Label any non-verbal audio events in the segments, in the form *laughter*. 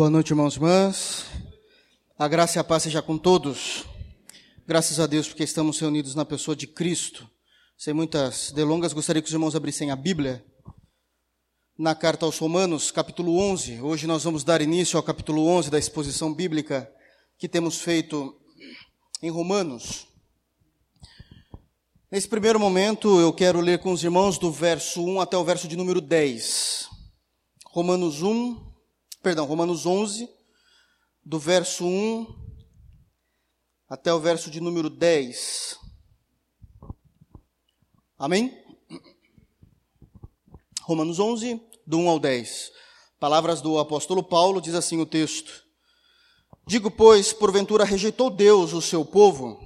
Boa noite, irmãos e irmãs. A graça e a paz seja com todos. Graças a Deus porque estamos reunidos na pessoa de Cristo. Sem muitas delongas, gostaria que os irmãos abrissem a Bíblia na carta aos Romanos, capítulo 11. Hoje nós vamos dar início ao capítulo 11 da exposição bíblica que temos feito em Romanos. Nesse primeiro momento, eu quero ler com os irmãos do verso 1 até o verso de número 10. Romanos 1, perdão, Romanos 11, do verso 1 até o verso de número 10. Amém? Romanos 11, do 1 ao 10. Palavras do apóstolo Paulo, diz assim o texto: Digo, pois, porventura rejeitou Deus o seu povo?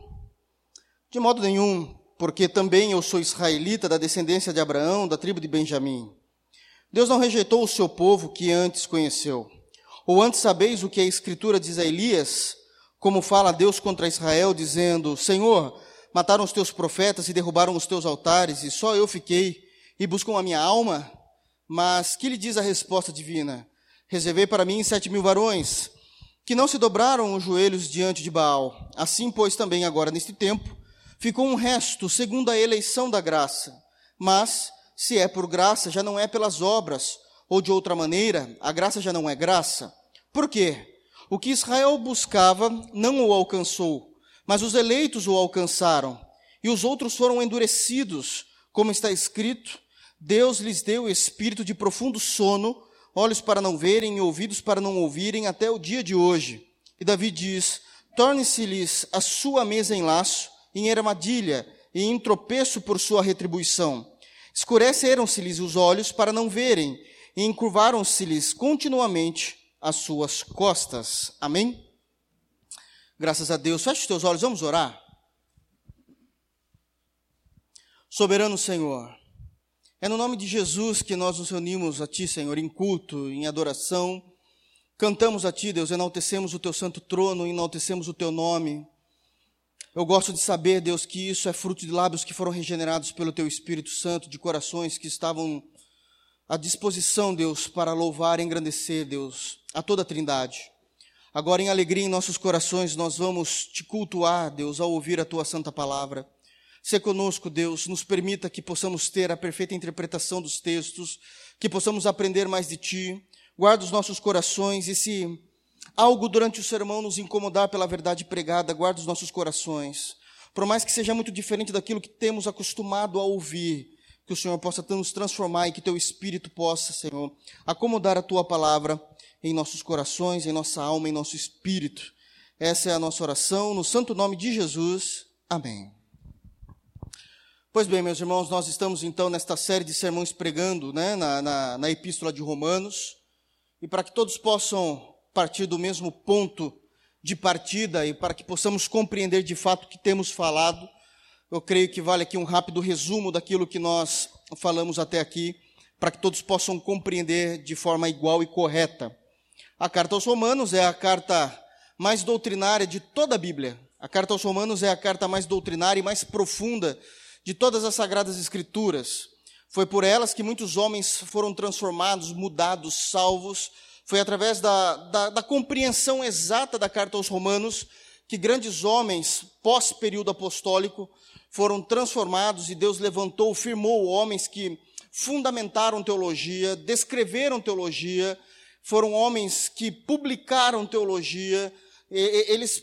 De modo nenhum, porque também eu sou israelita da descendência de Abraão, da tribo de Benjamim. Deus não rejeitou o seu povo que antes conheceu. Ou antes sabeis o que a Escritura diz a Elias, como fala Deus contra Israel, dizendo: Senhor, mataram os teus profetas e derrubaram os teus altares, e só eu fiquei, e buscam a minha alma? Mas que lhe diz a resposta divina? Reservei para mim sete mil varões, que não se dobraram os joelhos diante de Baal. Assim, pois, também agora neste tempo, ficou um resto, segundo a eleição da graça. Mas, se é por graça, já não é pelas obras, ou de outra maneira, a graça já não é graça. Por quê? O que Israel buscava não o alcançou, mas os eleitos o alcançaram, e os outros foram endurecidos, como está escrito: Deus lhes deu espírito de profundo sono, olhos para não verem e ouvidos para não ouvirem, até o dia de hoje. E Davi diz: Torne-se-lhes a sua mesa em laço, em armadilha e em tropeço por sua retribuição. Escureceram-se-lhes os olhos para não verem, e encurvaram-se-lhes continuamente as suas costas. Amém? Graças a Deus. Feche os teus olhos, vamos orar. Soberano Senhor, é no nome de Jesus que nós nos reunimos a Ti, Senhor, em culto, em adoração. Cantamos a Ti, Deus, enaltecemos o Teu santo trono, enaltecemos o Teu nome. Eu gosto de saber, Deus, que isso é fruto de lábios que foram regenerados pelo Teu Espírito Santo, de corações que estavam à disposição, Deus, para louvar e engrandecer, Deus, a toda a Trindade. Agora, em alegria em nossos corações, nós vamos te cultuar, Deus, ao ouvir a Tua santa palavra. Se conosco, Deus, nos permita que possamos ter a perfeita interpretação dos textos, que possamos aprender mais de Ti. Guarda os nossos corações e se algo durante o sermão nos incomodar pela verdade pregada, guarda os nossos corações. Por mais que seja muito diferente daquilo que temos acostumado a ouvir, que o Senhor possa nos transformar e que teu Espírito possa, Senhor, acomodar a tua palavra em nossos corações, em nossa alma, em nosso espírito. Essa é a nossa oração, no santo nome de Jesus. Amém. Pois bem, meus irmãos, nós estamos então nesta série de sermões pregando né, na, na, na Epístola de Romanos, e para que todos possam partir do mesmo ponto de partida e para que possamos compreender de fato o que temos falado, eu creio que vale aqui um rápido resumo daquilo que nós falamos até aqui, para que todos possam compreender de forma igual e correta. A carta aos Romanos é a carta mais doutrinária de toda a Bíblia. A carta aos Romanos é a carta mais doutrinária e mais profunda de todas as sagradas escrituras. Foi por elas que muitos homens foram transformados, mudados, salvos, foi através da, da, da compreensão exata da carta aos Romanos que grandes homens, pós-período apostólico, foram transformados e Deus levantou, firmou homens que fundamentaram teologia, descreveram teologia, foram homens que publicaram teologia, eles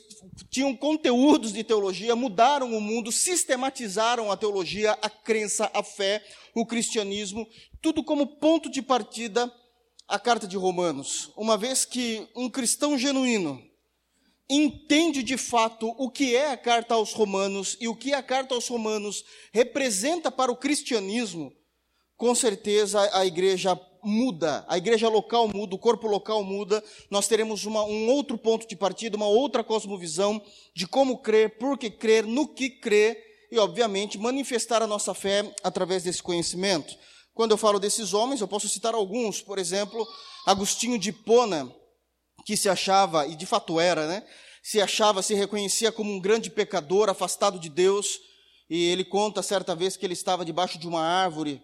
tinham conteúdos de teologia, mudaram o mundo, sistematizaram a teologia, a crença, a fé, o cristianismo, tudo como ponto de partida a carta de Romanos, uma vez que um cristão genuíno entende de fato o que é a carta aos Romanos e o que a carta aos Romanos representa para o cristianismo, com certeza a igreja muda, a igreja local muda, o corpo local muda, nós teremos uma, um outro ponto de partida, uma outra cosmovisão de como crer, por que crer, no que crer e, obviamente, manifestar a nossa fé através desse conhecimento. Quando eu falo desses homens, eu posso citar alguns, por exemplo, Agostinho de Pona, que se achava, e de fato era, né? Se achava, se reconhecia como um grande pecador, afastado de Deus, e ele conta certa vez que ele estava debaixo de uma árvore,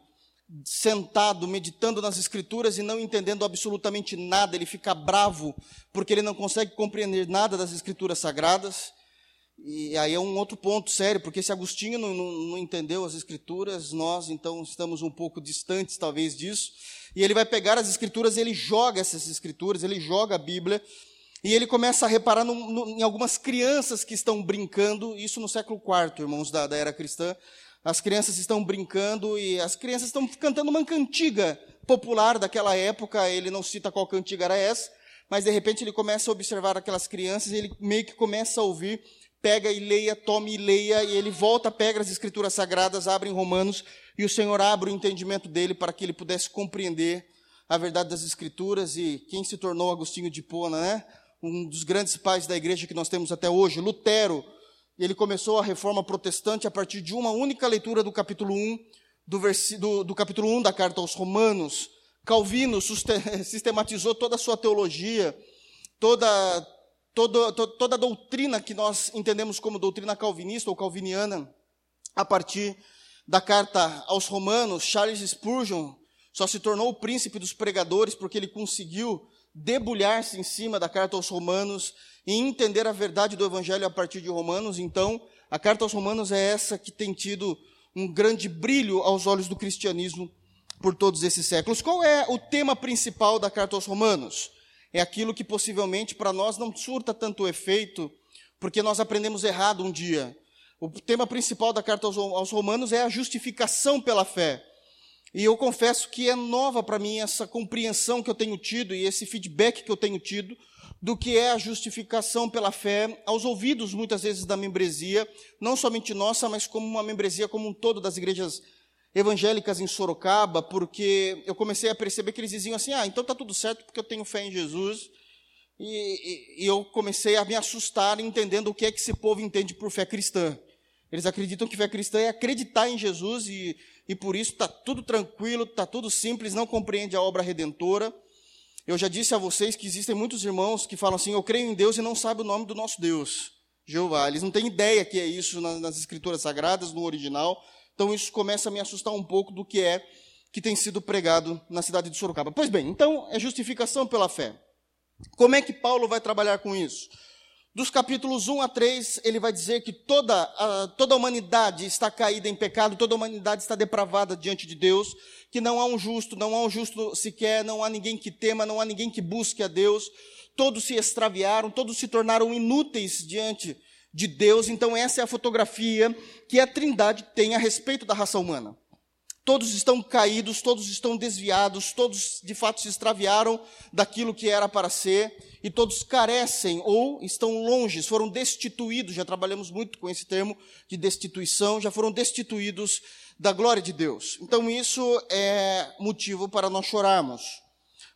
sentado, meditando nas Escrituras e não entendendo absolutamente nada, ele fica bravo porque ele não consegue compreender nada das Escrituras sagradas. E aí é um outro ponto sério, porque se Agostinho não, não, não, entendeu as Escrituras, nós então estamos um pouco distantes, talvez, disso. E ele vai pegar as Escrituras, ele joga essas Escrituras, ele joga a Bíblia, e ele começa a reparar no, no, em algumas crianças que estão brincando, isso no século IV, irmãos da, da era cristã. As crianças estão brincando e as crianças estão cantando uma cantiga popular daquela época. Ele não cita qual cantiga era essa, mas de repente ele começa a observar aquelas crianças e ele meio que começa a ouvir pega e leia, tome e leia, e ele volta, pega as escrituras sagradas, abre em Romanos, e o Senhor abre o entendimento dele para que ele pudesse compreender a verdade das escrituras, e quem se tornou Agostinho de Pona, né? Um dos grandes pais da igreja que nós temos até hoje, Lutero, ele começou a reforma protestante a partir de uma única leitura do capítulo 1, do, do, do capítulo 1 da carta aos Romanos. Calvino *laughs* sistematizou toda a sua teologia, toda, toda, a doutrina que nós entendemos como doutrina calvinista ou calviniana, a partir da carta aos Romanos, Charles Spurgeon só se tornou o príncipe dos pregadores porque ele conseguiu debulhar-se em cima da carta aos Romanos e entender a verdade do Evangelho a partir de Romanos. Então, a carta aos Romanos é essa que tem tido um grande brilho aos olhos do cristianismo por todos esses séculos. Qual é o tema principal da carta aos Romanos? É aquilo que possivelmente para nós não surta tanto efeito, porque nós aprendemos errado um dia. O tema principal da carta aos Romanos é a justificação pela fé. E eu confesso que é nova para mim essa compreensão que eu tenho tido e esse feedback que eu tenho tido do que é a justificação pela fé aos ouvidos, muitas vezes, da membresia, não somente nossa, mas como uma membresia como um todo das igrejas evangélicas em Sorocaba, porque eu comecei a perceber que eles diziam assim: ah, então está tudo certo porque eu tenho fé em Jesus. E, e, e, eu comecei a me assustar entendendo o que é que esse povo entende por fé cristã. Eles acreditam que fé cristã é acreditar em Jesus e, e por isso está tudo tranquilo, está tudo simples, não compreende a obra redentora. Eu já disse a vocês que existem muitos irmãos que falam assim: eu creio em Deus e não sabem o nome do nosso Deus, Jeová. Eles não têm ideia que é isso nas, nas escrituras sagradas, no original. Então isso começa a me assustar um pouco do que é que tem sido pregado na cidade de Sorocaba. Pois bem, então é justificação pela fé. Como é que Paulo vai trabalhar com isso? Dos capítulos 1 a 3, ele vai dizer que toda a, toda a humanidade está caída em pecado, toda a humanidade está depravada diante de Deus, que não há um justo, não há um justo sequer, não há ninguém que tema, não há ninguém que busque a Deus, todos se extraviaram, todos se tornaram inúteis diante de Deus. Então, essa é a fotografia que a Trindade tem a respeito da raça humana. Todos estão caídos, todos estão desviados, todos de fato se extraviaram daquilo que era para ser, e todos carecem ou estão longe, foram destituídos. Já trabalhamos muito com esse termo de destituição, já foram destituídos da glória de Deus. Então, isso é motivo para nós chorarmos.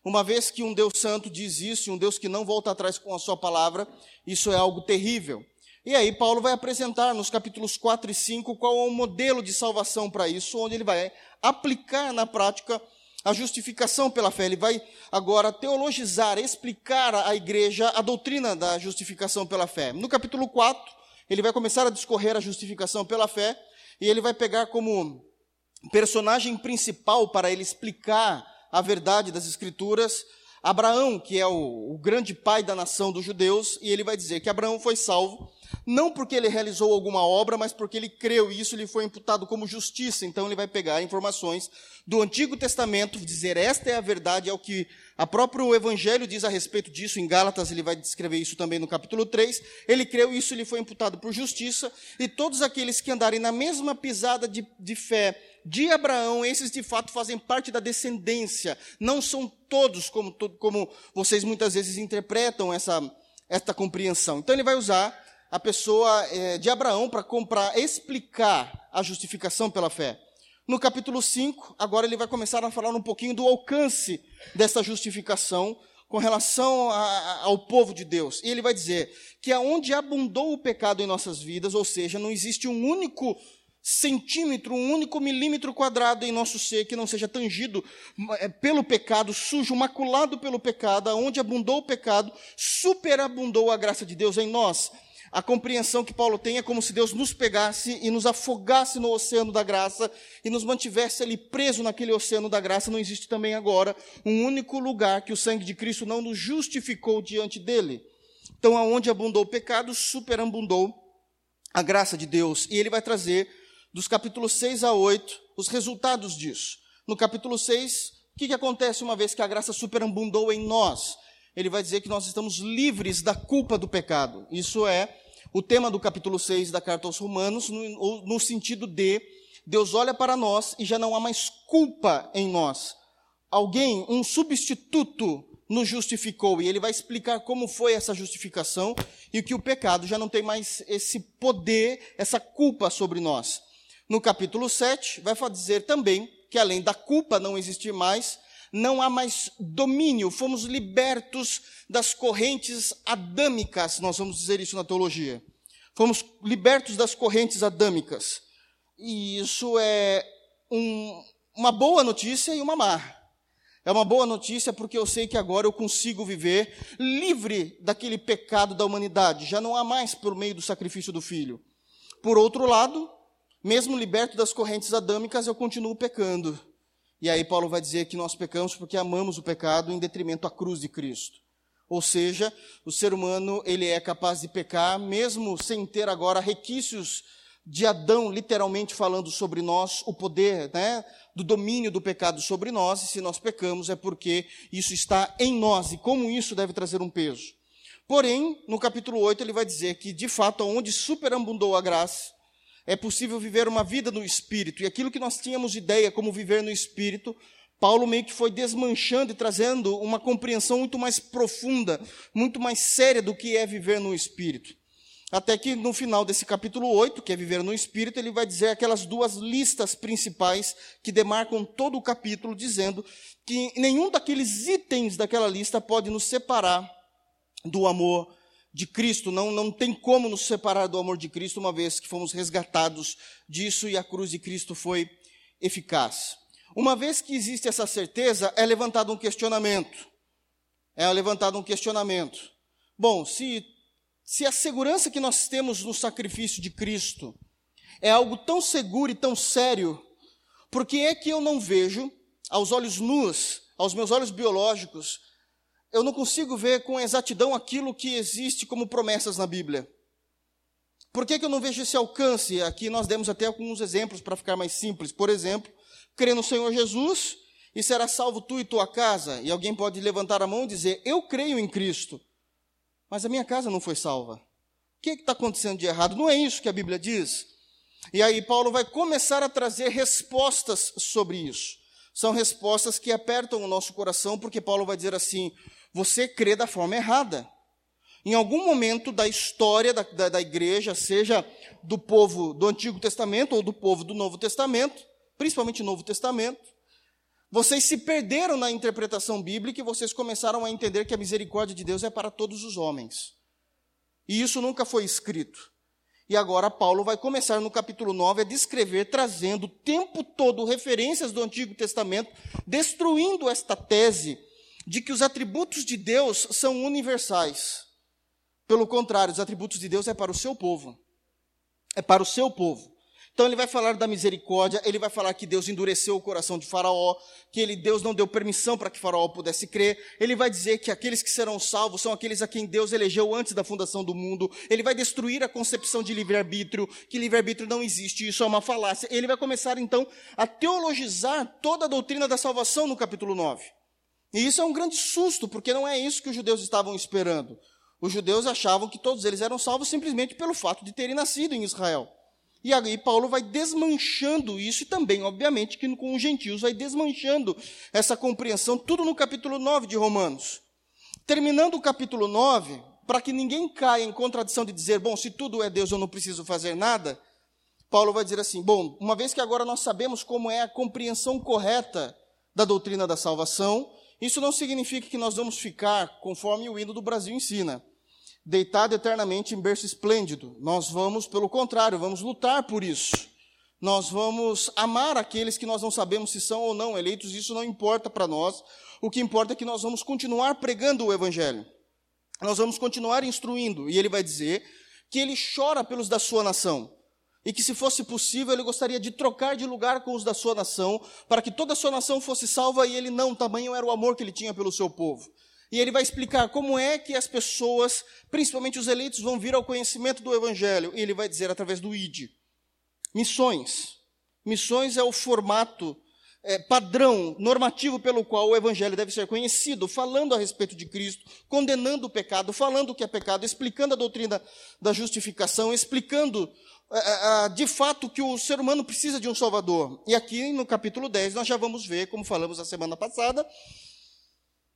Uma vez que um Deus santo diz isso, um Deus que não volta atrás com a sua palavra, isso é algo terrível. E aí Paulo vai apresentar nos capítulos 4 e 5 qual é o modelo de salvação para isso, onde ele vai aplicar na prática a justificação pela fé. Ele vai agora teologizar, explicar à igreja a doutrina da justificação pela fé. No capítulo 4, ele vai começar a discorrer a justificação pela fé, e ele vai pegar como personagem principal para ele explicar a verdade das Escrituras Abraão, que é o, o grande pai da nação dos judeus, e ele vai dizer que Abraão foi salvo não porque ele realizou alguma obra, mas porque ele creu e isso lhe foi imputado como justiça. Então ele vai pegar informações do Antigo Testamento, dizer esta é a verdade, é o que a próprio Evangelho diz a respeito disso, em Gálatas ele vai descrever isso também no capítulo 3. Ele creu isso lhe foi imputado por justiça, e todos aqueles que andarem na mesma pisada de, de fé de Abraão, esses de fato fazem parte da descendência, não são todos como, como vocês muitas vezes interpretam essa, essa compreensão. Então ele vai usar a pessoa é, de Abraão para explicar a justificação pela fé. No capítulo 5, agora ele vai começar a falar um pouquinho do alcance dessa justificação com relação a, ao povo de Deus. E ele vai dizer que aonde abundou o pecado em nossas vidas, ou seja, não existe um único centímetro, um único milímetro quadrado em nosso ser que não seja tangido é, pelo pecado, sujo, maculado pelo pecado, aonde abundou o pecado, superabundou a graça de Deus em nós a compreensão que Paulo tem é como se Deus nos pegasse e nos afogasse no oceano da graça e nos mantivesse ali preso naquele oceano da graça. Não existe também agora um único lugar que o sangue de Cristo não nos justificou diante dele. Então, aonde abundou o pecado, superabundou a graça de Deus. E ele vai trazer, dos capítulos 6 a 8, os resultados disso. No capítulo 6, o que, que acontece uma vez que a graça superabundou em nós? Ele vai dizer que nós estamos livres da culpa do pecado. Isso é o tema do capítulo 6 da carta aos Romanos, no, no sentido de Deus olha para nós e já não há mais culpa em nós. Alguém, um substituto, nos justificou e ele vai explicar como foi essa justificação e que o pecado já não tem mais esse poder, essa culpa sobre nós. No capítulo 7, vai dizer também que além da culpa não existir mais, não há mais domínio, fomos libertos das correntes adâmicas, nós vamos dizer isso na teologia. Fomos libertos das correntes adâmicas. E isso é um, uma boa notícia e uma má. É uma boa notícia porque eu sei que agora eu consigo viver livre daquele pecado da humanidade, já não há mais por meio do sacrifício do filho. Por outro lado, mesmo liberto das correntes adâmicas, eu continuo pecando. E aí Paulo vai dizer que nós pecamos porque amamos o pecado em detrimento à cruz de Cristo. Ou seja, o ser humano, ele é capaz de pecar mesmo sem ter agora requisitos de Adão, literalmente falando sobre nós, o poder, né, do domínio do pecado sobre nós, e se nós pecamos é porque isso está em nós, e como isso deve trazer um peso. Porém, no capítulo 8, ele vai dizer que, de fato, onde superabundou a graça, é possível viver uma vida no Espírito, e aquilo que nós tínhamos ideia como viver no Espírito, Paulo meio que foi desmanchando e trazendo uma compreensão muito mais profunda, muito mais séria do que é viver no Espírito. Até que no final desse capítulo 8, que é viver no Espírito, ele vai dizer aquelas duas listas principais que demarcam todo o capítulo, dizendo que nenhum daqueles itens daquela lista pode nos separar do amor de Cristo. Não, não tem como nos separar do amor de Cristo, uma vez que fomos resgatados disso e a cruz de Cristo foi eficaz. Uma vez que existe essa certeza, é levantado um questionamento. É levantado um questionamento. Bom, se se a segurança que nós temos no sacrifício de Cristo é algo tão seguro e tão sério, por que é que eu não vejo, aos olhos nus, aos meus olhos biológicos, eu não consigo ver com exatidão aquilo que existe como promessas na Bíblia? Por que, que eu não vejo esse alcance? Aqui nós demos até alguns exemplos para ficar mais simples. Por exemplo, crê no Senhor Jesus e será salvo tu e tua casa. E alguém pode levantar a mão e dizer: Eu creio em Cristo mas a minha casa não foi salva. O que está acontecendo de errado? Não é isso que a Bíblia diz. E aí Paulo vai começar a trazer respostas sobre isso. São respostas que apertam o nosso coração, porque Paulo vai dizer assim: você crê da forma errada. Em algum momento da história da, da, da, igreja, seja do povo do Antigo Testamento ou do povo do Novo Testamento, principalmente Novo Testamento, vocês se perderam na interpretação bíblica e vocês começaram a entender que a misericórdia de Deus é para todos os homens. E isso nunca foi escrito. E agora Paulo vai começar no capítulo 9 a descrever, trazendo o tempo todo referências do Antigo Testamento, destruindo esta tese de que os atributos de Deus são universais. Pelo contrário, os atributos de Deus é para o seu povo. É para o seu povo. Então ele vai falar da misericórdia, ele vai falar que Deus endureceu o coração de Faraó, que ele, Deus não deu permissão para que Faraó pudesse crer. Ele vai dizer que aqueles que serão salvos são aqueles a quem Deus elegeu antes da fundação do mundo. Ele vai destruir a concepção de livre-arbítrio, que livre-arbítrio não existe, isso é uma falácia. Ele vai começar então a teologizar toda a doutrina da salvação no capítulo 9. E isso é um grande susto, porque não é isso que os judeus estavam esperando. Os judeus achavam que todos eles eram salvos simplesmente pelo fato de terem nascido em Israel. E aí Paulo vai desmanchando isso, e também, obviamente, que com os gentios vai desmanchando essa compreensão, tudo no capítulo 9 de Romanos. Terminando o capítulo 9, para que ninguém caia em contradição de dizer, bom, se tudo é Deus, eu não preciso fazer nada, Paulo vai dizer assim: bom, uma vez que agora nós sabemos como é a compreensão correta da doutrina da salvação, isso não significa que nós vamos ficar conforme o hino do Brasil ensina deitado eternamente em berço esplêndido. Nós vamos, pelo contrário, vamos lutar por isso. Nós vamos amar aqueles que nós não sabemos se são ou não eleitos, isso não importa para nós. O que importa é que nós vamos continuar pregando o Evangelho. Nós vamos continuar instruindo. E ele vai dizer que ele chora pelos da sua nação. E que, se fosse possível, ele gostaria de trocar de lugar com os da sua nação, para que toda a sua nação fosse salva e ele não, tamanho era o amor que ele tinha pelo seu povo. E ele vai explicar como é que as pessoas, principalmente os eleitos, vão vir ao conhecimento do Evangelho. E ele vai dizer através do ID. Missões. Missões é o formato é, padrão, normativo pelo qual o Evangelho deve ser conhecido, falando a respeito de Cristo, condenando o pecado, falando o que é pecado, explicando a doutrina da justificação, explicando de fato que o ser humano precisa de um Salvador. E aqui no capítulo 10 nós já vamos ver, como falamos a semana passada,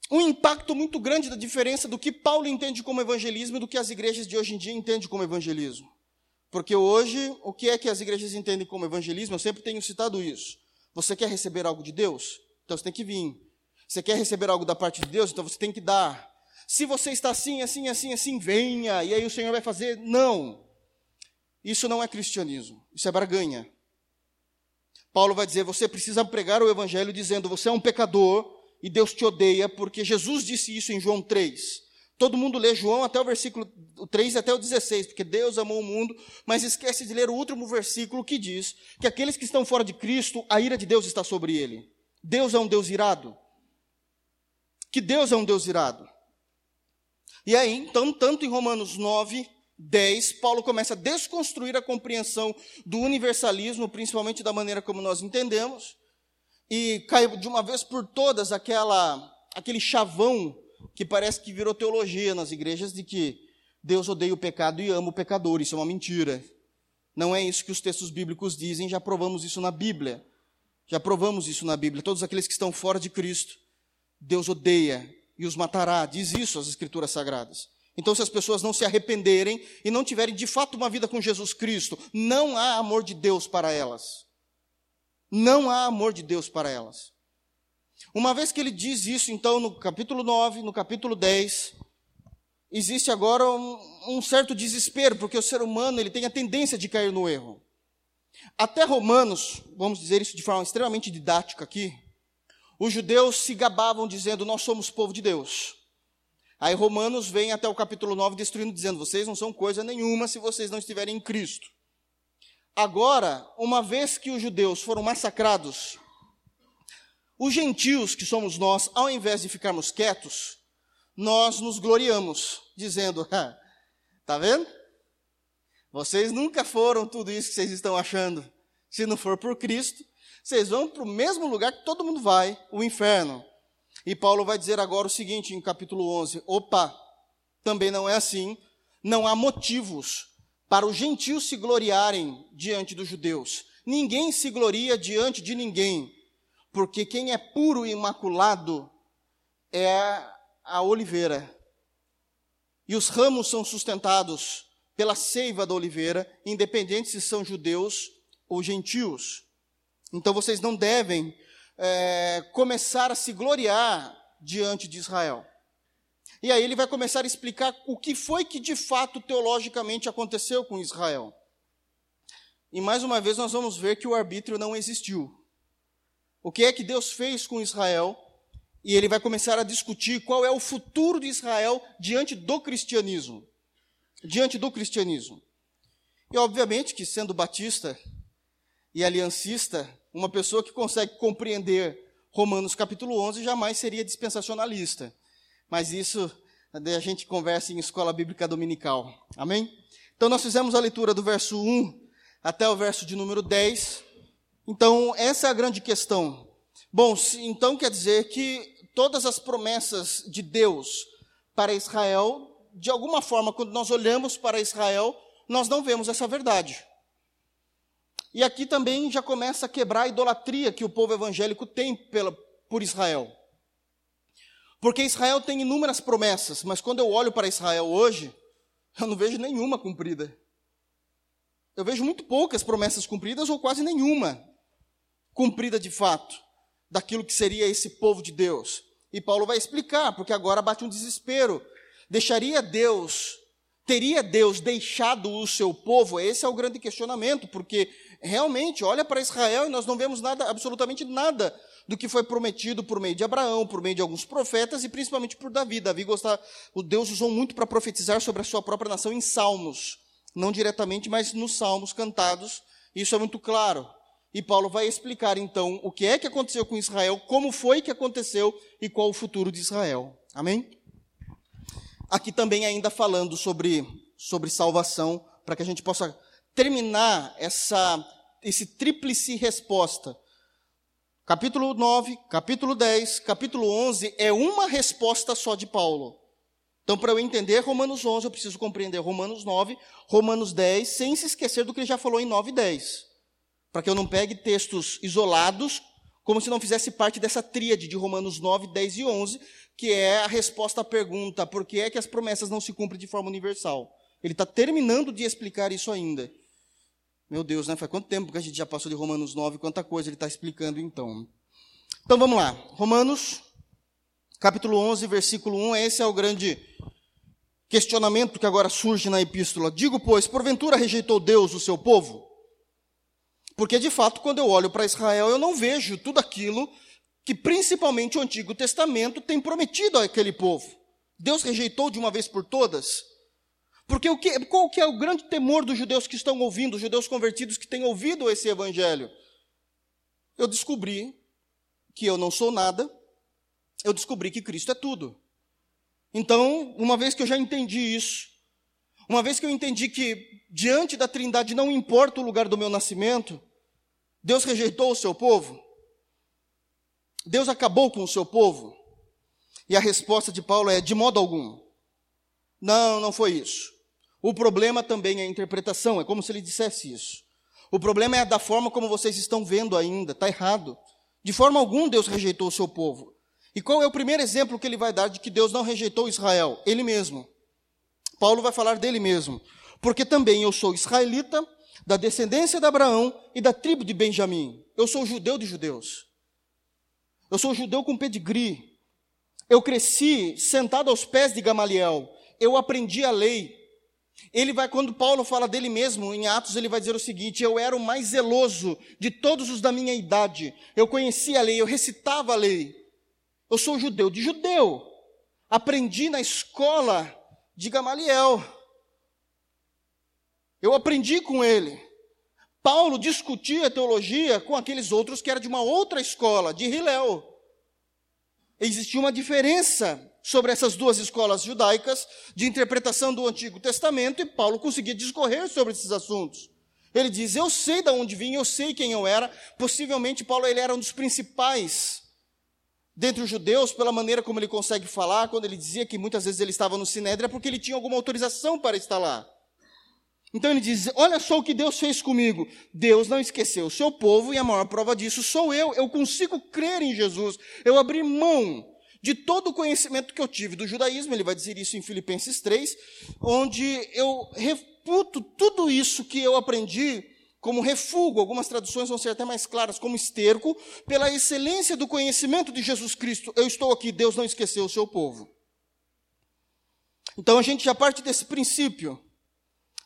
um impacto muito grande da diferença do que Paulo entende como evangelismo e do que as igrejas de hoje em dia entendem como evangelismo. Porque hoje, o que é que as igrejas entendem como evangelismo? Eu sempre tenho citado isso. Você quer receber algo de Deus? Então você tem que vir. Você quer receber algo da parte de Deus? Então você tem que dar. Se você está assim, assim, assim, assim, venha, e aí o Senhor vai fazer. Não. Isso não é cristianismo. Isso é barganha. Paulo vai dizer: você precisa pregar o evangelho dizendo, você é um pecador e Deus te odeia, porque Jesus disse isso em João 3. Todo mundo lê João até o versículo 3 até o 16, porque Deus amou o mundo, mas esquece de ler o último versículo que diz que aqueles que estão fora de Cristo, a ira de Deus está sobre ele. Deus é um Deus irado. Que Deus é um Deus irado. E aí, então, tanto em Romanos 9, 10, Paulo começa a desconstruir a compreensão do universalismo, principalmente da maneira como nós entendemos, e cai de uma vez por todas aquela, aquele chavão que parece que virou teologia nas igrejas de que Deus odeia o pecado e ama o pecador. Isso é uma mentira. Não é isso que os textos bíblicos dizem, já provamos isso na Bíblia. Já provamos isso na Bíblia. Todos aqueles que estão fora de Cristo, Deus odeia e os matará. Diz isso as Escrituras Sagradas. Então, se as pessoas não se arrependerem e não tiverem de fato uma vida com Jesus Cristo, não há amor de Deus para elas. Não há amor de Deus para elas. Uma vez que ele diz isso, então, no capítulo 9, no capítulo 10, existe agora um, um, certo desespero, porque o ser humano ele tem a tendência de cair no erro. Até Romanos, vamos dizer isso de forma extremamente didática aqui, os judeus se gabavam dizendo: Nós somos povo de Deus. Aí Romanos vem até o capítulo 9 destruindo, dizendo: Vocês não são coisa nenhuma se vocês não estiverem em Cristo. Agora, uma vez que os judeus foram massacrados os gentios, que somos nós, ao invés de ficarmos quietos, nós nos gloriamos, dizendo: tá vendo? Vocês nunca foram tudo isso que vocês estão achando. Se não for por Cristo, vocês vão para o mesmo lugar que todo mundo vai, o inferno. E Paulo vai dizer agora o seguinte em capítulo 11: opa, também não é assim. Não há motivos para os gentios se gloriarem diante dos judeus. Ninguém se gloria diante de ninguém porque quem é puro e imaculado é a oliveira. E os ramos são sustentados pela seiva da oliveira, independente se são judeus ou gentios. Então vocês não devem é, começar a se gloriar diante de Israel. E aí ele vai começar a explicar o que foi que de fato teologicamente aconteceu com Israel. E mais uma vez nós vamos ver que o arbítrio não existiu o que é que Deus fez com Israel, e ele vai começar a discutir qual é o futuro de Israel diante do cristianismo. Diante do cristianismo. E obviamente que sendo batista e aliancista, uma pessoa que consegue compreender Romanos capítulo 11 jamais seria dispensacionalista. Mas isso a gente conversa em escola bíblica dominical. Amém? Então nós fizemos a leitura do verso 1 até o verso de número 10. Então, essa é a grande questão. Bom, então quer dizer que todas as promessas de Deus para Israel, de alguma forma, quando nós olhamos para Israel, nós não vemos essa verdade. E aqui também já começa a quebrar a idolatria que o povo evangélico tem pela, por Israel. Porque Israel tem inúmeras promessas, mas quando eu olho para Israel hoje, eu não vejo nenhuma cumprida. Eu vejo muito poucas promessas cumpridas ou quase nenhuma cumprida de fato, daquilo que seria esse povo de Deus. E Paulo vai explicar, porque agora bate um desespero. Deixaria Deus, teria Deus deixado o seu povo? Esse é o grande questionamento, porque realmente olha para Israel e nós não vemos nada, absolutamente nada do que foi prometido por meio de Abraão, por meio de alguns profetas e principalmente por Davi. Davi gostava, o Deus usou muito para profetizar sobre a sua própria nação em Salmos. não diretamente, mas nos salmos cantados, isso é muito claro. E Paulo vai explicar então o que é que aconteceu com Israel, como foi que aconteceu e qual o futuro de Israel. Amém? Aqui também ainda falando sobre, sobre salvação, para que a gente possa terminar essa, esse tríplice resposta. Capítulo 9, capítulo 10, capítulo 11 é uma resposta só de Paulo. Então, para eu entender Romanos 11, eu preciso compreender Romanos 9, Romanos 10, sem se esquecer do que ele já falou em 9 e 10. Para que eu não pegue textos isolados, como se não fizesse parte dessa tríade de Romanos 9, 10 e 11, que é a resposta à pergunta: por que é que as promessas não se cumprem de forma universal? Ele está terminando de explicar isso ainda. Meu Deus, né? Faz quanto tempo que a gente já passou de Romanos 9, quanta coisa ele está explicando então. Então vamos lá. Romanos, capítulo 11, versículo 1. Esse é o grande questionamento que agora surge na epístola. Digo, pois, porventura rejeitou Deus o seu povo? Porque, de fato, quando eu olho para Israel, eu não vejo tudo aquilo que, principalmente, o Antigo Testamento tem prometido àquele povo. Deus rejeitou de uma vez por todas? Porque o que, qual que é o grande temor dos judeus que estão ouvindo, os judeus convertidos que têm ouvido esse evangelho? Eu descobri que eu não sou nada, eu descobri que Cristo é tudo. Então, uma vez que eu já entendi isso, uma vez que eu entendi que diante da Trindade não importa o lugar do meu nascimento, Deus rejeitou o seu povo, Deus acabou com o seu povo. E a resposta de Paulo é: de modo algum. Não, não foi isso. O problema também é a interpretação, é como se ele dissesse isso. O problema é da forma como vocês estão vendo ainda, está errado. De forma alguma Deus rejeitou o seu povo. E qual é o primeiro exemplo que ele vai dar de que Deus não rejeitou Israel? Ele mesmo. Paulo vai falar dele mesmo. Porque também eu sou israelita, da descendência de Abraão e da tribo de Benjamim. Eu sou judeu de judeus. Eu sou judeu com pedigree. Eu cresci sentado aos pés de Gamaliel. Eu aprendi a lei. Ele vai, quando Paulo fala dele mesmo, em Atos, ele vai dizer o seguinte: Eu era o mais zeloso de todos os da minha idade. Eu conhecia a lei, eu recitava a lei. Eu sou judeu de judeu. Aprendi na escola de Gamaliel. Eu aprendi com ele. Paulo discutia teologia com aqueles outros que eram de uma outra escola, de Hilel. Existia uma diferença sobre essas duas escolas judaicas de interpretação do Antigo Testamento e Paulo conseguia discorrer sobre esses assuntos. Ele diz: Eu sei de onde vim, eu sei quem eu era. Possivelmente, Paulo ele era um dos principais dentre os judeus, pela maneira como ele consegue falar, quando ele dizia que muitas vezes ele estava no Sinédrio, é porque ele tinha alguma autorização para estar lá. Então ele diz: Olha só o que Deus fez comigo. Deus não esqueceu o seu povo, e a maior prova disso sou eu. Eu consigo crer em Jesus. Eu abri mão de todo o conhecimento que eu tive do judaísmo, ele vai dizer isso em Filipenses 3, onde eu reputo tudo isso que eu aprendi como refúgio, algumas traduções vão ser até mais claras, como esterco, pela excelência do conhecimento de Jesus Cristo. Eu estou aqui, Deus não esqueceu o seu povo. Então a gente já parte desse princípio.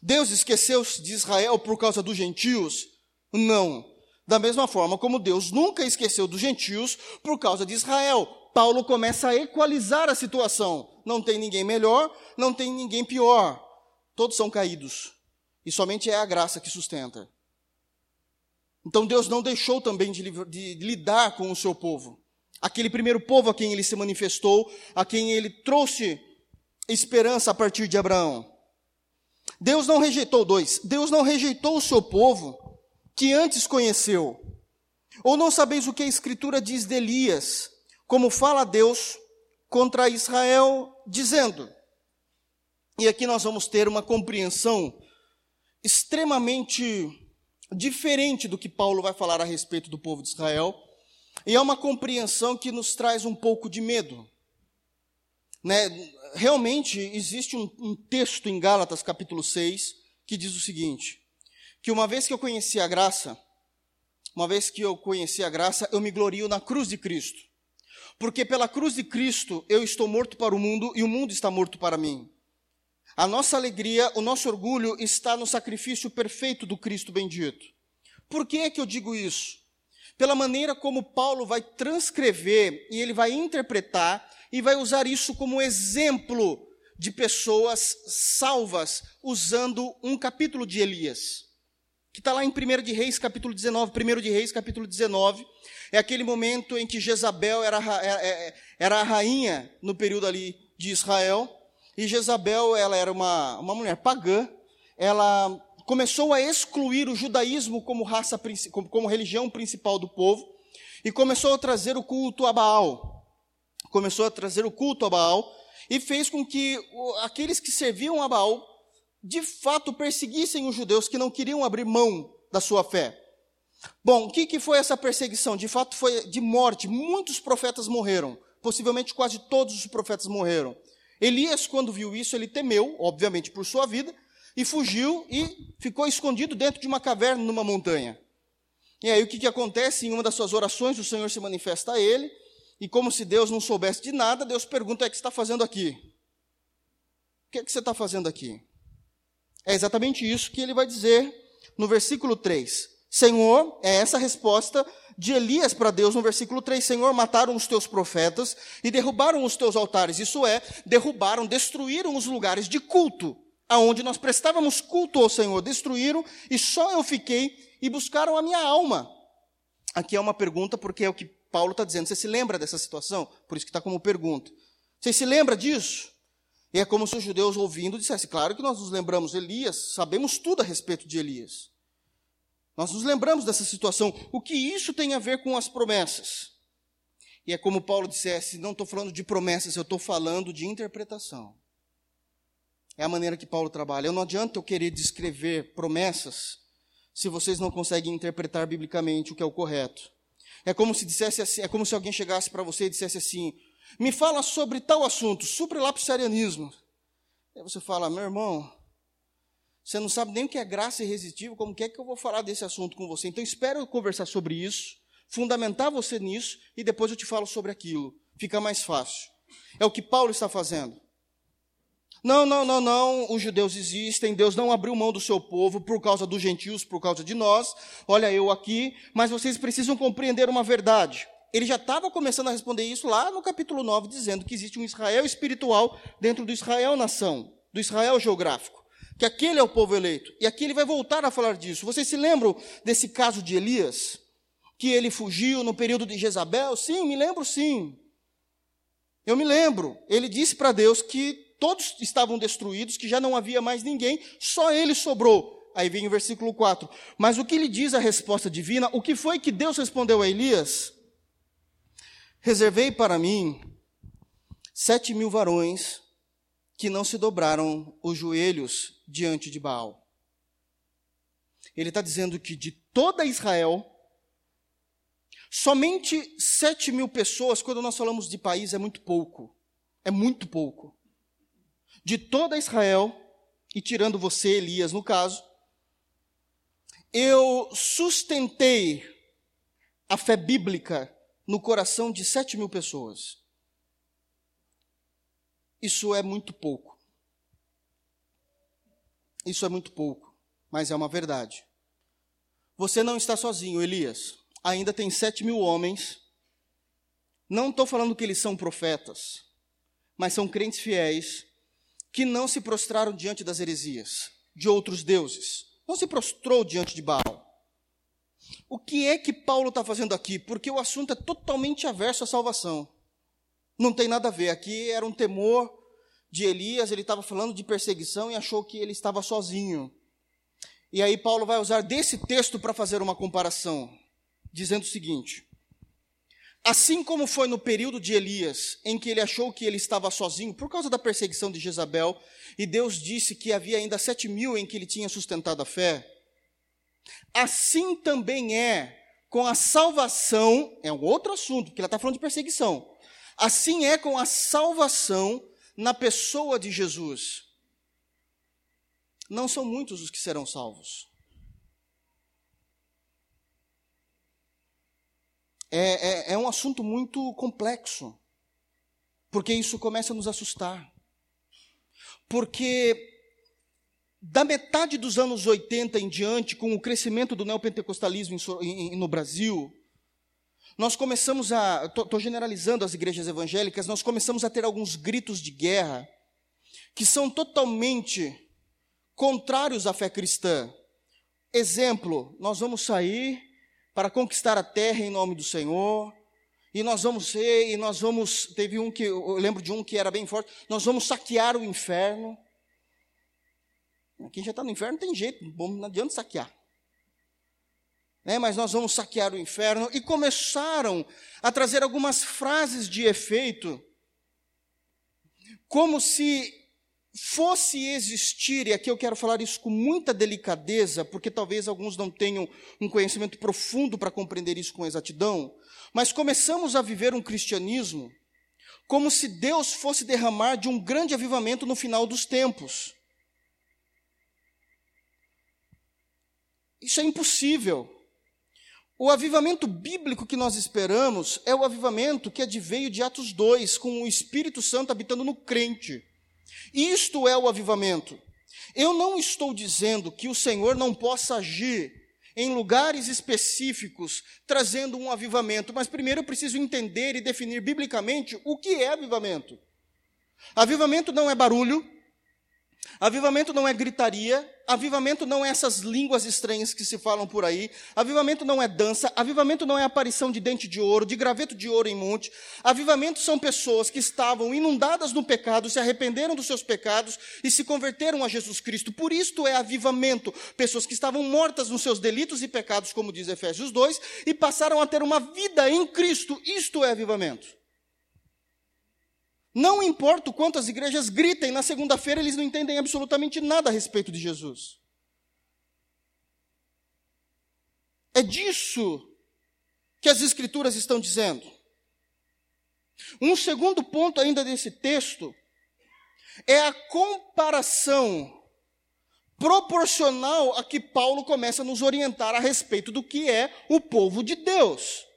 Deus esqueceu-se de Israel por causa dos gentios? Não. Da mesma forma como Deus nunca esqueceu dos gentios por causa de Israel. Paulo começa a equalizar a situação. Não tem ninguém melhor, não tem ninguém pior. Todos são caídos. E somente é a graça que sustenta. Então Deus não deixou também de, de, lidar com o seu povo. Aquele primeiro povo a quem ele se manifestou, a quem ele trouxe esperança a partir de Abraão. Deus não rejeitou dois. Deus não rejeitou o seu povo que antes conheceu. Ou não sabeis o que a Escritura diz de Elias, como fala Deus contra Israel, dizendo. E aqui nós vamos ter uma compreensão extremamente diferente do que Paulo vai falar a respeito do povo de Israel, e é uma compreensão que nos traz um pouco de medo. Né? Realmente existe um, um texto em Gálatas capítulo 6 que diz o seguinte: que uma vez que eu conheci a graça, uma vez que eu conheci a graça, eu me glorio na cruz de Cristo. Porque pela cruz de Cristo eu estou morto para o mundo e o mundo está morto para mim. A nossa alegria, o nosso orgulho está no sacrifício perfeito do Cristo bendito. Por que é que eu digo isso? Pela maneira como Paulo vai transcrever e ele vai interpretar e vai usar isso como exemplo de pessoas salvas usando um capítulo de Elias, que está lá em 1 de Reis, capítulo 19. 1 de Reis, capítulo 19, é aquele momento em que Jezabel era, era, é, é, era a rainha no período ali de Israel, e Jezabel ela era uma, uma mulher pagã, ela começou a excluir o judaísmo como raça como, como religião principal do povo e começou a trazer o culto a Baal. Começou a trazer o culto a Baal e fez com que aqueles que serviam a Baal de fato perseguissem os judeus que não queriam abrir mão da sua fé. Bom, o que, que foi essa perseguição? De fato, foi de morte. Muitos profetas morreram. Possivelmente quase todos os profetas morreram. Elias, quando viu isso, ele temeu, obviamente, por sua vida, e fugiu e ficou escondido dentro de uma caverna numa montanha. E aí o que, que acontece? Em uma das suas orações, o Senhor se manifesta a ele, e como se Deus não soubesse de nada, Deus pergunta: o que você está fazendo aqui? O que é que você está fazendo aqui? É exatamente isso que ele vai dizer no versículo 3. Senhor, é essa a resposta de Elias para Deus no versículo 3: Senhor, mataram os teus profetas e derrubaram os teus altares. Isso é, derrubaram, destruíram os lugares de culto aonde nós prestávamos culto ao Senhor, destruíram e só eu fiquei e buscaram a minha alma. Aqui é uma pergunta, porque é o que Paulo está dizendo. Você se lembra dessa situação? Por isso que está como pergunta. Você se lembra disso? E é como se os judeus ouvindo dissessem: Claro que nós nos lembramos de Elias, sabemos tudo a respeito de Elias. Nós nos lembramos dessa situação. O que isso tem a ver com as promessas? E é como Paulo dissesse: Não estou falando de promessas, eu estou falando de interpretação. É a maneira que Paulo trabalha. Eu não adianta eu querer descrever promessas se vocês não conseguem interpretar biblicamente o que é o correto. É como se dissesse assim, é como se alguém chegasse para você e dissesse assim: "Me fala sobre tal assunto, supralapsarianismo". Aí você fala: "Meu irmão, você não sabe nem o que é graça irresistível, como que é que eu vou falar desse assunto com você? Então espero eu conversar sobre isso, fundamentar você nisso e depois eu te falo sobre aquilo. Fica mais fácil. É o que Paulo está fazendo. Não, não, não, não, os judeus existem, Deus não abriu mão do seu povo por causa dos gentios, por causa de nós. Olha eu aqui, mas vocês precisam compreender uma verdade. Ele já estava começando a responder isso lá no capítulo 9, dizendo que existe um Israel espiritual dentro do Israel nação, do Israel geográfico, que aquele é o povo eleito. E aqui ele vai voltar a falar disso. Vocês se lembram desse caso de Elias? Que ele fugiu no período de Jezabel? Sim, me lembro sim. Eu me lembro. Ele disse para Deus que todos estavam destruídos, que já não havia mais ninguém, só ele sobrou. Aí vem o versículo 4. Mas o que lhe diz a resposta divina? O que foi que Deus respondeu a Elias? Reservei para mim sete mil varões que não se dobraram os joelhos diante de Baal. Ele está dizendo que de toda Israel, somente sete mil pessoas, quando nós falamos de país, é muito pouco. É muito pouco de toda Israel, e tirando você, Elias, no caso, eu sustentei a fé bíblica no coração de sete mil pessoas. Isso é muito pouco. Isso é muito pouco, mas é uma verdade. Você não está sozinho, Elias. Ainda tem sete mil homens. Não estou falando que eles são profetas, mas são crentes fiéis que não se prostraram diante das heresias, de outros deuses. Não se prostrou diante de Baal. O que é que Paulo está fazendo aqui? Porque o assunto é totalmente averso à salvação. Não tem nada a ver. Aqui era um temor de Elias, ele estava falando de perseguição e achou que ele estava sozinho. E aí Paulo vai usar desse texto para fazer uma comparação, dizendo o seguinte: Assim como foi no período de Elias, em que ele achou que ele estava sozinho por causa da perseguição de Jezabel, e Deus disse que havia ainda sete mil em que ele tinha sustentado a fé, assim também é com a salvação, é um outro assunto, porque ela está falando de perseguição. Assim é com a salvação na pessoa de Jesus. Não são muitos os que serão salvos. é, é, é um assunto muito complexo, porque isso começa a nos assustar. Porque da metade dos anos 80 em diante, com o crescimento do neopentecostalismo no Brasil, nós começamos a, estou generalizando as igrejas evangélicas, nós começamos a ter alguns gritos de guerra que são totalmente contrários à fé cristã. Exemplo, nós vamos sair para conquistar a terra em nome do Senhor, e nós vamos ser, e nós vamos, teve um que, eu lembro de um que era bem forte, nós vamos saquear o inferno. Quem já está no inferno tem jeito, não adianta saquear. Né, mas nós vamos saquear o inferno. E começaram a trazer algumas frases de efeito, como se fosse existir, e aqui eu quero falar isso com muita delicadeza, porque talvez alguns não tenham um conhecimento profundo para compreender isso com exatidão, mas começamos a viver um cristianismo como se Deus fosse derramar de um grande avivamento no final dos tempos. Isso é impossível. O avivamento bíblico que nós esperamos é o avivamento que adveio de Atos 2, com o Espírito Santo habitando no crente. Isto é o avivamento. Eu não estou dizendo que o Senhor não possa agir em lugares específicos, trazendo um avivamento, mas primeiro eu preciso entender e definir biblicamente o que é avivamento. Avivamento não é barulho, Avivamento não é gritaria, avivamento não é essas línguas estranhas que se falam por aí, avivamento não é dança, avivamento não é aparição de dente de ouro, de graveto de ouro em monte. Avivamento são pessoas que estavam inundadas no pecado, se arrependeram dos seus pecados e se converteram a Jesus Cristo. Por isto é avivamento. Pessoas que estavam mortas nos seus delitos e pecados, como diz Efésios 2, e passaram a ter uma vida em Cristo. Isto é avivamento. Não importa o quanto as igrejas gritem, na segunda-feira eles não entendem absolutamente nada a respeito de Jesus. É disso que as Escrituras estão dizendo. Um segundo ponto ainda desse texto é a comparação proporcional a que Paulo começa a nos orientar a respeito do que é o povo de Deus.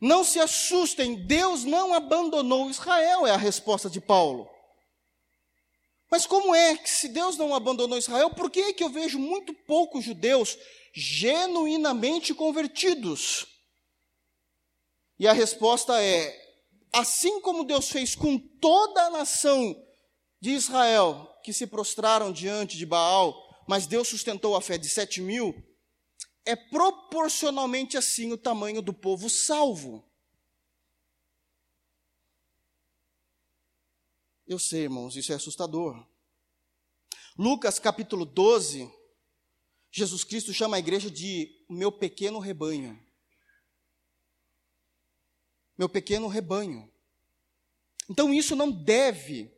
Não se assustem, Deus não abandonou Israel, é a resposta de Paulo. Mas como é que, se Deus não abandonou Israel, por que, é que eu vejo muito poucos judeus genuinamente convertidos? E a resposta é: assim como Deus fez com toda a nação de Israel que se prostraram diante de Baal, mas Deus sustentou a fé de sete mil, é proporcionalmente assim o tamanho do povo salvo. Eu sei, irmãos, isso é assustador. Lucas capítulo 12, Jesus Cristo chama a igreja de meu pequeno rebanho. Meu pequeno rebanho. Então isso não deve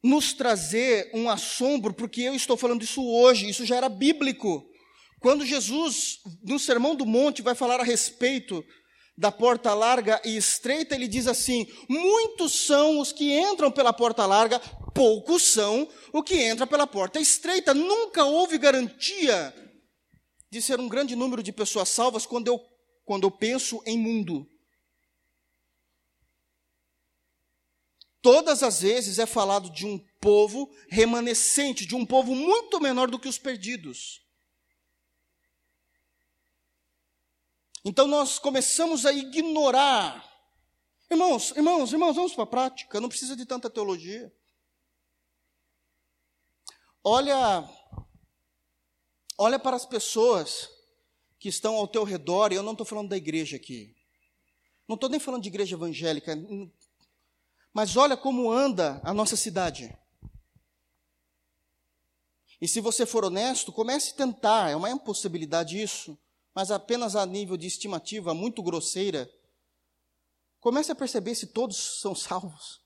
nos trazer um assombro, porque eu estou falando isso hoje, isso já era bíblico. Quando Jesus, no Sermão do Monte, vai falar a respeito da porta larga e estreita, ele diz assim: muitos são os que entram pela porta larga, poucos são os que entram pela porta estreita. Nunca houve garantia de ser um grande número de pessoas salvas quando eu, quando eu penso em mundo. Todas as vezes é falado de um povo remanescente, de um povo muito menor do que os perdidos. Então nós começamos a ignorar. Irmãos, irmãos, irmãos, vamos para a prática, não precisa de tanta teologia. Olha, olha para as pessoas que estão ao teu redor, e eu não estou falando da igreja aqui. Não estou nem falando de igreja evangélica, mas olha como anda a nossa cidade. E se você for honesto, comece a tentar, é uma impossibilidade isso mas apenas a nível de estimativa muito grosseira, comece a perceber se todos são salvos.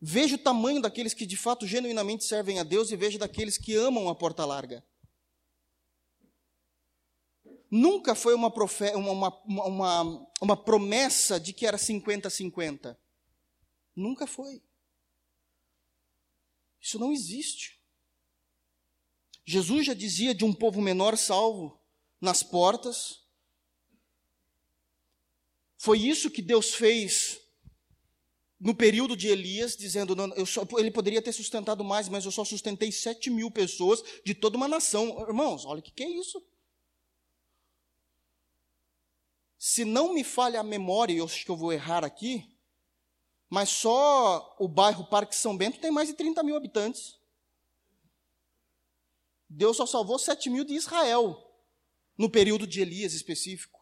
Veja o tamanho daqueles que de fato genuinamente servem a Deus e veja daqueles que amam a porta larga. Nunca foi uma, profe uma, uma, uma, uma promessa de que era 50-50. Nunca foi. Isso não existe. Jesus já dizia de um povo menor salvo nas portas. Foi isso que Deus fez no período de Elias, dizendo: não, só, ele poderia ter sustentado mais, mas eu só sustentei sete mil pessoas de toda uma nação. Irmãos, olha o que, que é isso. Se não me falha a memória, eu acho que eu vou errar aqui, Mas só o bairro Parque São Bento tem mais de 30 mil habitantes. Deus só salvou 7 mil de Israel, no período de Elias específico.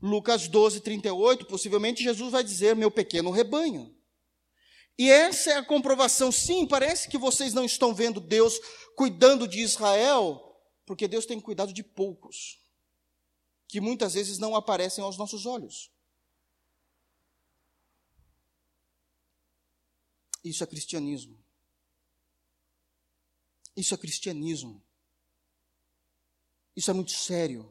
Lucas 12, 38, possivelmente Jesus vai dizer: Meu pequeno rebanho. E essa é a comprovação. Sim, parece que vocês não estão vendo Deus cuidando de Israel, porque Deus tem cuidado de poucos, que muitas vezes não aparecem aos nossos olhos. Isso é cristianismo. Isso é cristianismo. Isso é muito sério.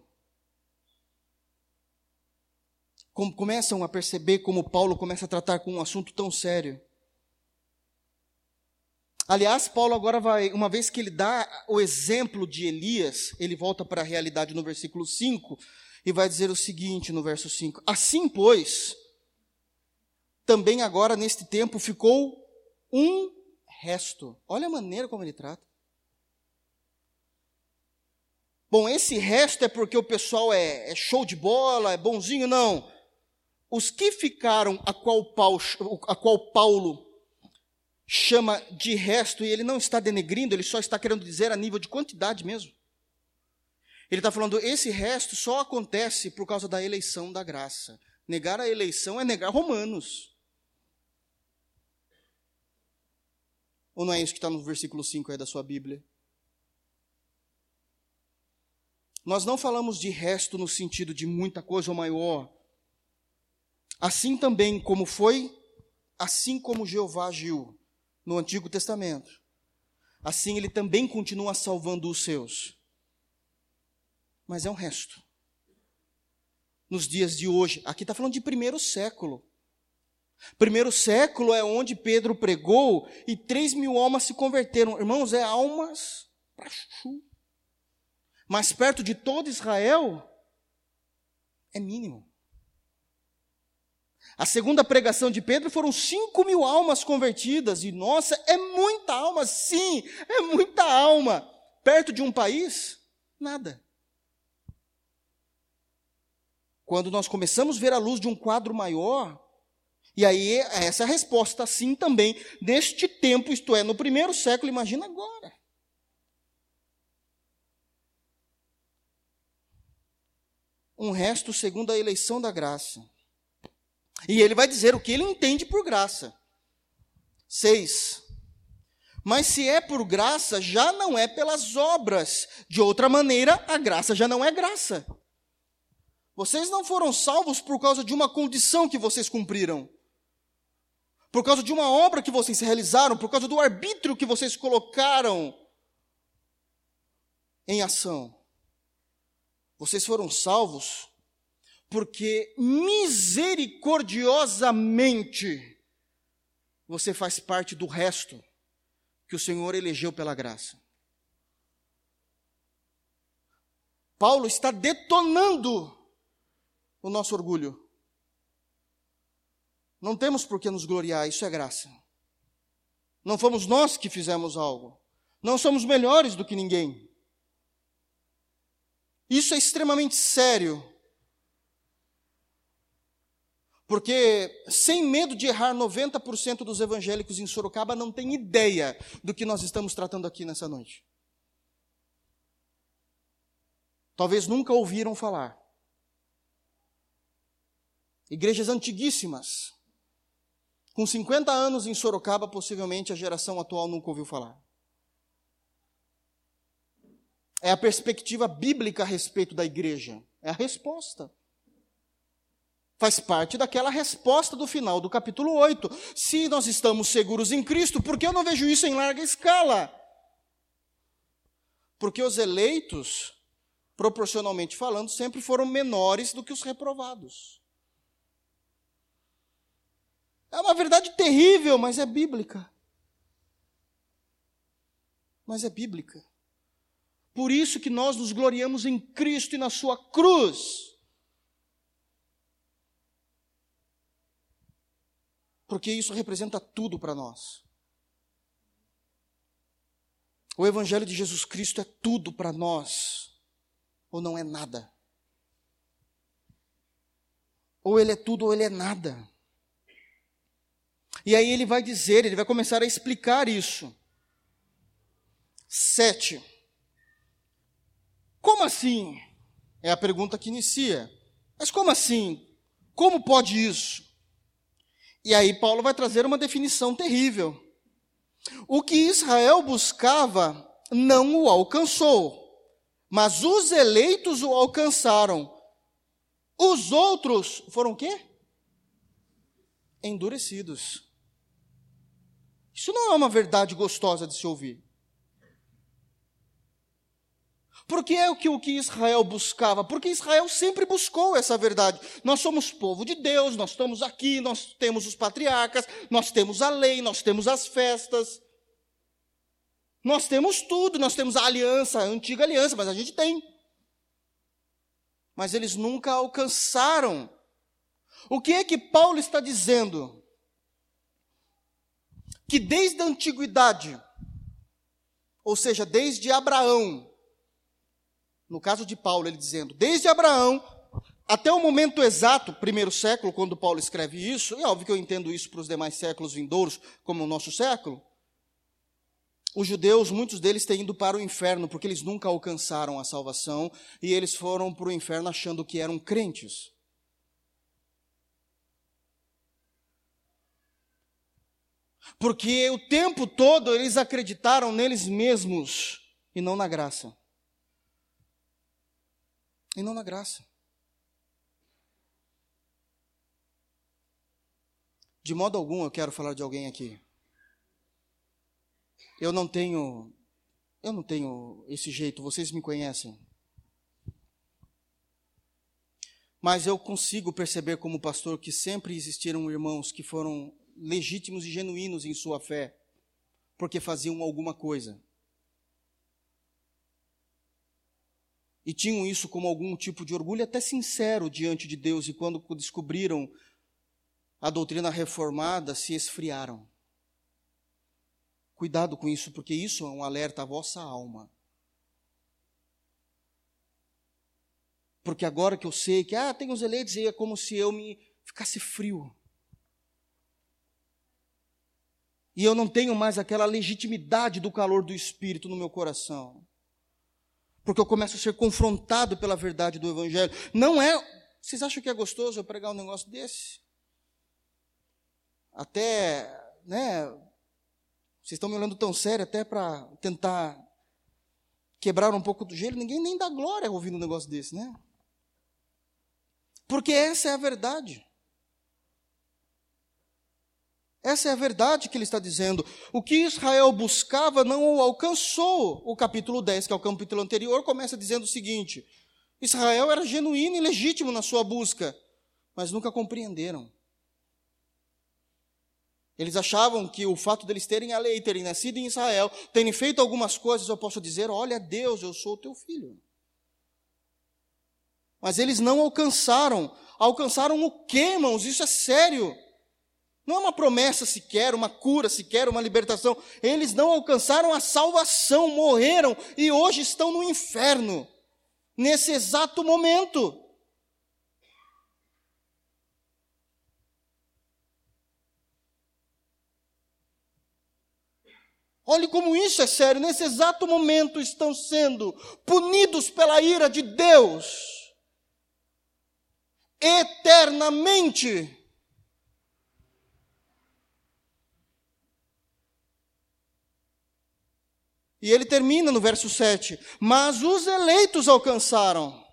Como começam a perceber como Paulo começa a tratar com um assunto tão sério. Aliás, Paulo agora vai, uma vez que ele dá o exemplo de Elias, ele volta para a realidade no versículo 5 e vai dizer o seguinte no verso 5: Assim, pois, também agora neste tempo ficou um resto. Olha a maneira como ele trata. Bom, esse resto é porque o pessoal é, é show de bola, é bonzinho? Não. Os que ficaram, a qual, Paulo, a qual Paulo chama de resto, e ele não está denegrindo, ele só está querendo dizer a nível de quantidade mesmo. Ele está falando, esse resto só acontece por causa da eleição da graça. Negar a eleição é negar Romanos. Ou não é isso que está no versículo 5 aí da sua Bíblia? Nós não falamos de resto no sentido de muita coisa ou maior. Assim também como foi, assim como Jeová agiu no Antigo Testamento, assim ele também continua salvando os seus. Mas é um resto. Nos dias de hoje, aqui está falando de primeiro século. Primeiro século é onde Pedro pregou e três mil almas se converteram. Irmãos, é almas para mas perto de todo Israel, é mínimo. A segunda pregação de Pedro foram cinco mil almas convertidas, e nossa, é muita alma, sim, é muita alma. Perto de um país, nada. Quando nós começamos a ver a luz de um quadro maior, e aí essa é a resposta, sim, também, neste tempo, isto é, no primeiro século, imagina agora. Um resto segundo a eleição da graça. E ele vai dizer o que ele entende por graça. Seis. Mas se é por graça, já não é pelas obras. De outra maneira, a graça já não é graça. Vocês não foram salvos por causa de uma condição que vocês cumpriram. Por causa de uma obra que vocês realizaram, por causa do arbítrio que vocês colocaram em ação. Vocês foram salvos porque misericordiosamente você faz parte do resto que o Senhor elegeu pela graça. Paulo está detonando o nosso orgulho. Não temos por que nos gloriar, isso é graça. Não fomos nós que fizemos algo. Não somos melhores do que ninguém. Isso é extremamente sério. Porque, sem medo de errar, 90% dos evangélicos em Sorocaba não têm ideia do que nós estamos tratando aqui nessa noite. Talvez nunca ouviram falar. Igrejas antiguíssimas, com 50 anos em Sorocaba, possivelmente a geração atual nunca ouviu falar é a perspectiva bíblica a respeito da igreja. É a resposta. Faz parte daquela resposta do final do capítulo 8. Se nós estamos seguros em Cristo, por que eu não vejo isso em larga escala? Porque os eleitos, proporcionalmente falando, sempre foram menores do que os reprovados. É uma verdade terrível, mas é bíblica. Mas é bíblica. Por isso que nós nos gloriamos em Cristo e na sua cruz. Porque isso representa tudo para nós. O Evangelho de Jesus Cristo é tudo para nós, ou não é nada. Ou ele é tudo ou ele é nada. E aí ele vai dizer, ele vai começar a explicar isso. Sete. Como assim? É a pergunta que inicia. Mas como assim? Como pode isso? E aí Paulo vai trazer uma definição terrível. O que Israel buscava não o alcançou, mas os eleitos o alcançaram. Os outros foram o quê? Endurecidos. Isso não é uma verdade gostosa de se ouvir. Porque é o que, o que Israel buscava, porque Israel sempre buscou essa verdade. Nós somos povo de Deus, nós estamos aqui, nós temos os patriarcas, nós temos a lei, nós temos as festas. Nós temos tudo, nós temos a aliança, a antiga aliança, mas a gente tem. Mas eles nunca alcançaram. O que é que Paulo está dizendo? Que desde a antiguidade, ou seja, desde Abraão, no caso de Paulo, ele dizendo, desde Abraão até o momento exato, primeiro século, quando Paulo escreve isso, e é óbvio que eu entendo isso para os demais séculos vindouros, como o nosso século, os judeus, muitos deles têm ido para o inferno, porque eles nunca alcançaram a salvação, e eles foram para o inferno achando que eram crentes. Porque o tempo todo eles acreditaram neles mesmos e não na graça e não na graça. De modo algum eu quero falar de alguém aqui. Eu não tenho eu não tenho esse jeito, vocês me conhecem. Mas eu consigo perceber como pastor que sempre existiram irmãos que foram legítimos e genuínos em sua fé, porque faziam alguma coisa. E tinham isso como algum tipo de orgulho, até sincero diante de Deus, e quando descobriram a doutrina reformada, se esfriaram. Cuidado com isso, porque isso é um alerta à vossa alma. Porque agora que eu sei que, ah, tem os eleitos, e é como se eu me ficasse frio. E eu não tenho mais aquela legitimidade do calor do Espírito no meu coração porque eu começo a ser confrontado pela verdade do Evangelho. Não é. Vocês acham que é gostoso eu pregar um negócio desse? Até, né? Vocês estão me olhando tão sério até para tentar quebrar um pouco do gelo. Ninguém nem dá glória ouvindo um negócio desse, né? Porque essa é a verdade. Essa é a verdade que ele está dizendo. O que Israel buscava não o alcançou. O capítulo 10, que é o capítulo anterior, começa dizendo o seguinte: Israel era genuíno e legítimo na sua busca, mas nunca compreenderam. Eles achavam que o fato deles terem a lei, terem nascido em Israel, terem feito algumas coisas, eu posso dizer: olha, Deus, eu sou o teu filho. Mas eles não alcançaram. Alcançaram o quê, irmãos? Isso é sério. Não é uma promessa sequer, uma cura sequer, uma libertação. Eles não alcançaram a salvação, morreram e hoje estão no inferno, nesse exato momento. Olhe como isso é sério. Nesse exato momento estão sendo punidos pela ira de Deus. Eternamente. E ele termina no verso 7: Mas os eleitos alcançaram,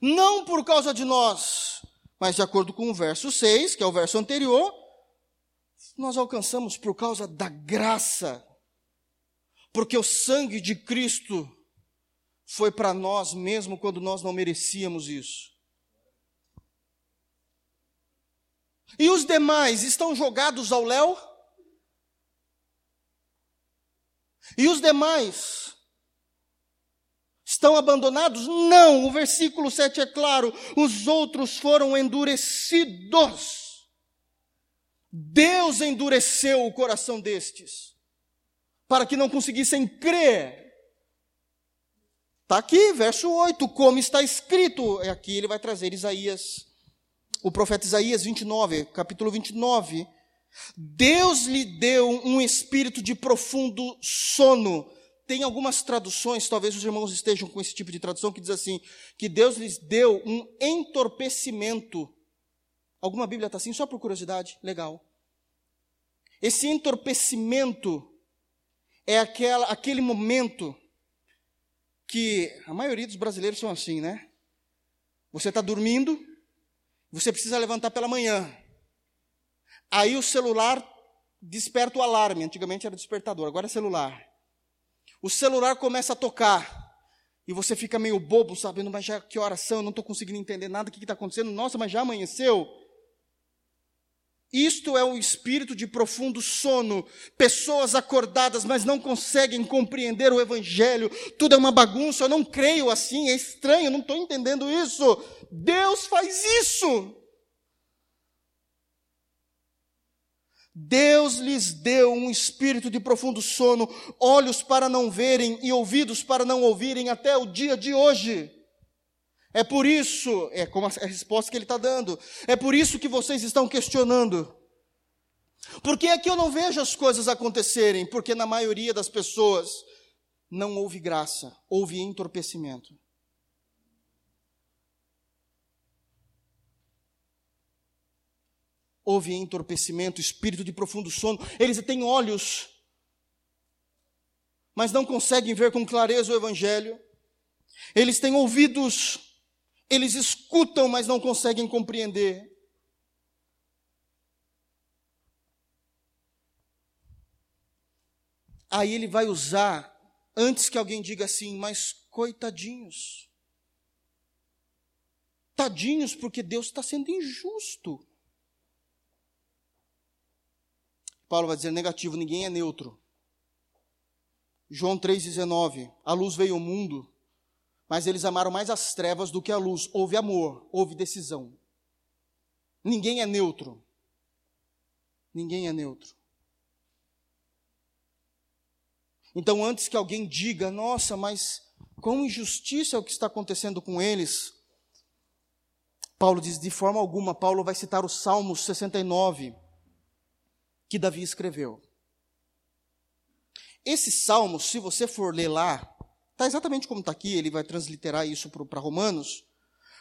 não por causa de nós, mas de acordo com o verso 6, que é o verso anterior, nós alcançamos por causa da graça, porque o sangue de Cristo foi para nós mesmo quando nós não merecíamos isso. E os demais estão jogados ao léu? E os demais estão abandonados? Não, o versículo 7 é claro: os outros foram endurecidos. Deus endureceu o coração destes, para que não conseguissem crer. Está aqui, verso 8, como está escrito. É aqui ele vai trazer Isaías, o profeta Isaías 29, capítulo 29. Deus lhe deu um espírito de profundo sono. Tem algumas traduções, talvez os irmãos estejam com esse tipo de tradução, que diz assim: que Deus lhes deu um entorpecimento. Alguma Bíblia está assim, só por curiosidade? Legal. Esse entorpecimento é aquela, aquele momento que a maioria dos brasileiros são assim, né? Você está dormindo, você precisa levantar pela manhã. Aí o celular desperta o alarme. Antigamente era despertador, agora é celular. O celular começa a tocar. E você fica meio bobo, sabendo, mas já que oração, eu não estou conseguindo entender nada, o que está acontecendo? Nossa, mas já amanheceu? Isto é um espírito de profundo sono, pessoas acordadas, mas não conseguem compreender o Evangelho, tudo é uma bagunça, eu não creio assim, é estranho, não estou entendendo isso. Deus faz isso. Deus lhes deu um espírito de profundo sono, olhos para não verem e ouvidos para não ouvirem até o dia de hoje. É por isso, é como a *laughs* resposta que ele está dando, é por isso que vocês estão questionando. Por que é que eu não vejo as coisas acontecerem? Porque na maioria das pessoas não houve graça, houve entorpecimento. Houve entorpecimento, espírito de profundo sono. Eles têm olhos, mas não conseguem ver com clareza o Evangelho. Eles têm ouvidos, eles escutam, mas não conseguem compreender. Aí ele vai usar, antes que alguém diga assim, mas coitadinhos. Tadinhos, porque Deus está sendo injusto. Paulo vai dizer negativo, ninguém é neutro. João 3,19: A luz veio ao mundo, mas eles amaram mais as trevas do que a luz. Houve amor, houve decisão. Ninguém é neutro. Ninguém é neutro. Então, antes que alguém diga, nossa, mas quão injustiça é o que está acontecendo com eles, Paulo diz: de forma alguma, Paulo vai citar o Salmo 69, que Davi escreveu. Esse salmo, se você for ler lá, Está exatamente como está aqui, ele vai transliterar isso para Romanos.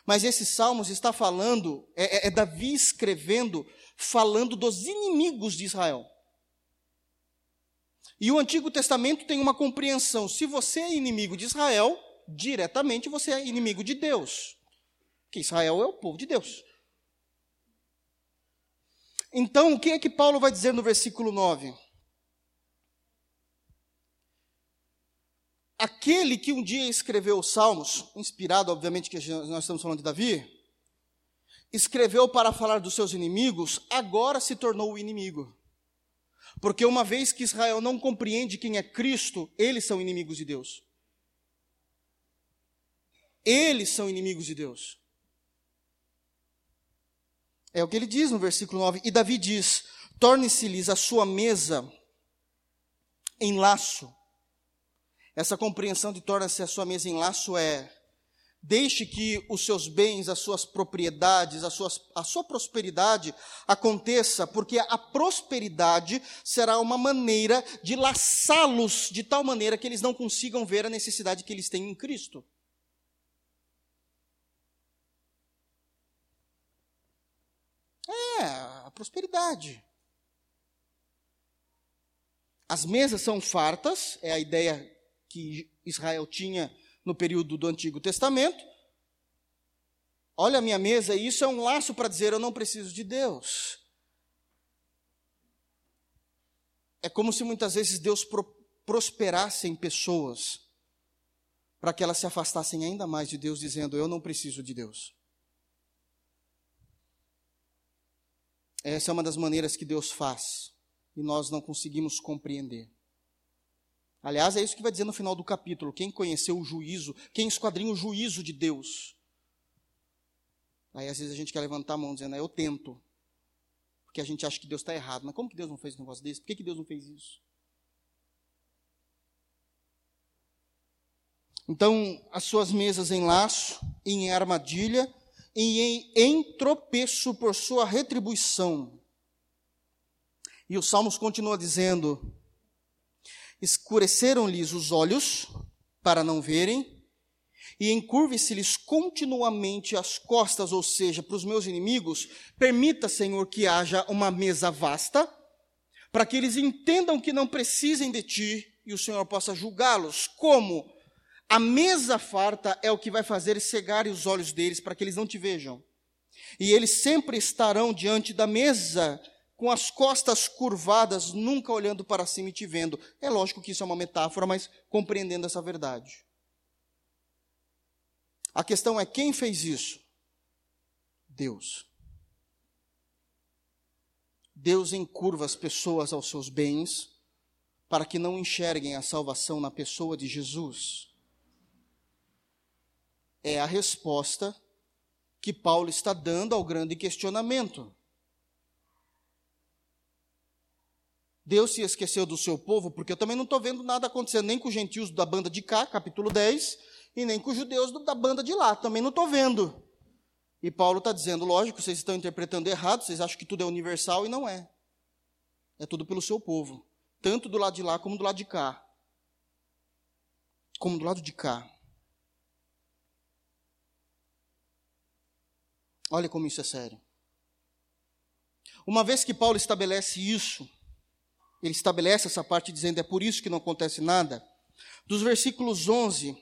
Mas esse Salmos está falando, é, é, é Davi escrevendo, falando dos inimigos de Israel. E o Antigo Testamento tem uma compreensão: se você é inimigo de Israel, diretamente você é inimigo de Deus. Que Israel é o povo de Deus. Então, o que é que Paulo vai dizer no versículo 9? aquele que um dia escreveu os Salmos, inspirado, obviamente, que nós estamos falando de Davi, escreveu para falar dos seus inimigos, agora se tornou o inimigo. Porque uma vez que Israel não compreende quem é Cristo, eles são inimigos de Deus. Eles são inimigos de Deus. É o que ele diz no versículo 9. E Davi diz: Torne-se-lhes a sua mesa em laço essa compreensão de torna-se a sua mesa em laço é Deixe que os seus bens, as suas propriedades, a, suas, a sua prosperidade aconteça, porque a prosperidade será uma maneira de laçá-los de tal maneira que eles não consigam ver a necessidade que eles têm em Cristo. É, a prosperidade. As mesas são fartas, é a ideia que Israel tinha no período do Antigo Testamento. Olha a minha mesa, e isso é um laço para dizer: eu não preciso de Deus. É como se muitas vezes Deus pro, prosperasse em pessoas para que elas se afastassem ainda mais de Deus, dizendo: Eu não preciso de Deus. Essa é uma das maneiras que Deus faz e nós não conseguimos compreender. Aliás, é isso que vai dizer no final do capítulo. Quem conheceu o juízo, quem esquadrinha o juízo de Deus. Aí às vezes a gente quer levantar a mão dizendo, ah, eu tento. Porque a gente acha que Deus está errado. Mas como que Deus não fez um negócio desse? Por que, que Deus não fez isso? Então, as suas mesas em laço, em armadilha, e em, em tropeço por sua retribuição. E o Salmos continua dizendo: Escureceram-lhes os olhos para não verem, e encurve-se-lhes continuamente as costas, ou seja, para os meus inimigos, permita, Senhor, que haja uma mesa vasta, para que eles entendam que não precisem de ti e o Senhor possa julgá-los. Como? A mesa farta é o que vai fazer cegar os olhos deles para que eles não te vejam. E eles sempre estarão diante da mesa com as costas curvadas, nunca olhando para cima e te vendo. É lógico que isso é uma metáfora, mas compreendendo essa verdade. A questão é quem fez isso? Deus. Deus encurva as pessoas aos seus bens para que não enxerguem a salvação na pessoa de Jesus. É a resposta que Paulo está dando ao grande questionamento. Deus se esqueceu do seu povo, porque eu também não estou vendo nada acontecendo, nem com os gentios da banda de cá, capítulo 10, e nem com os judeus da banda de lá, também não estou vendo. E Paulo está dizendo, lógico, vocês estão interpretando errado, vocês acham que tudo é universal e não é. É tudo pelo seu povo, tanto do lado de lá como do lado de cá. Como do lado de cá. Olha como isso é sério. Uma vez que Paulo estabelece isso, ele estabelece essa parte dizendo é por isso que não acontece nada. Dos versículos 11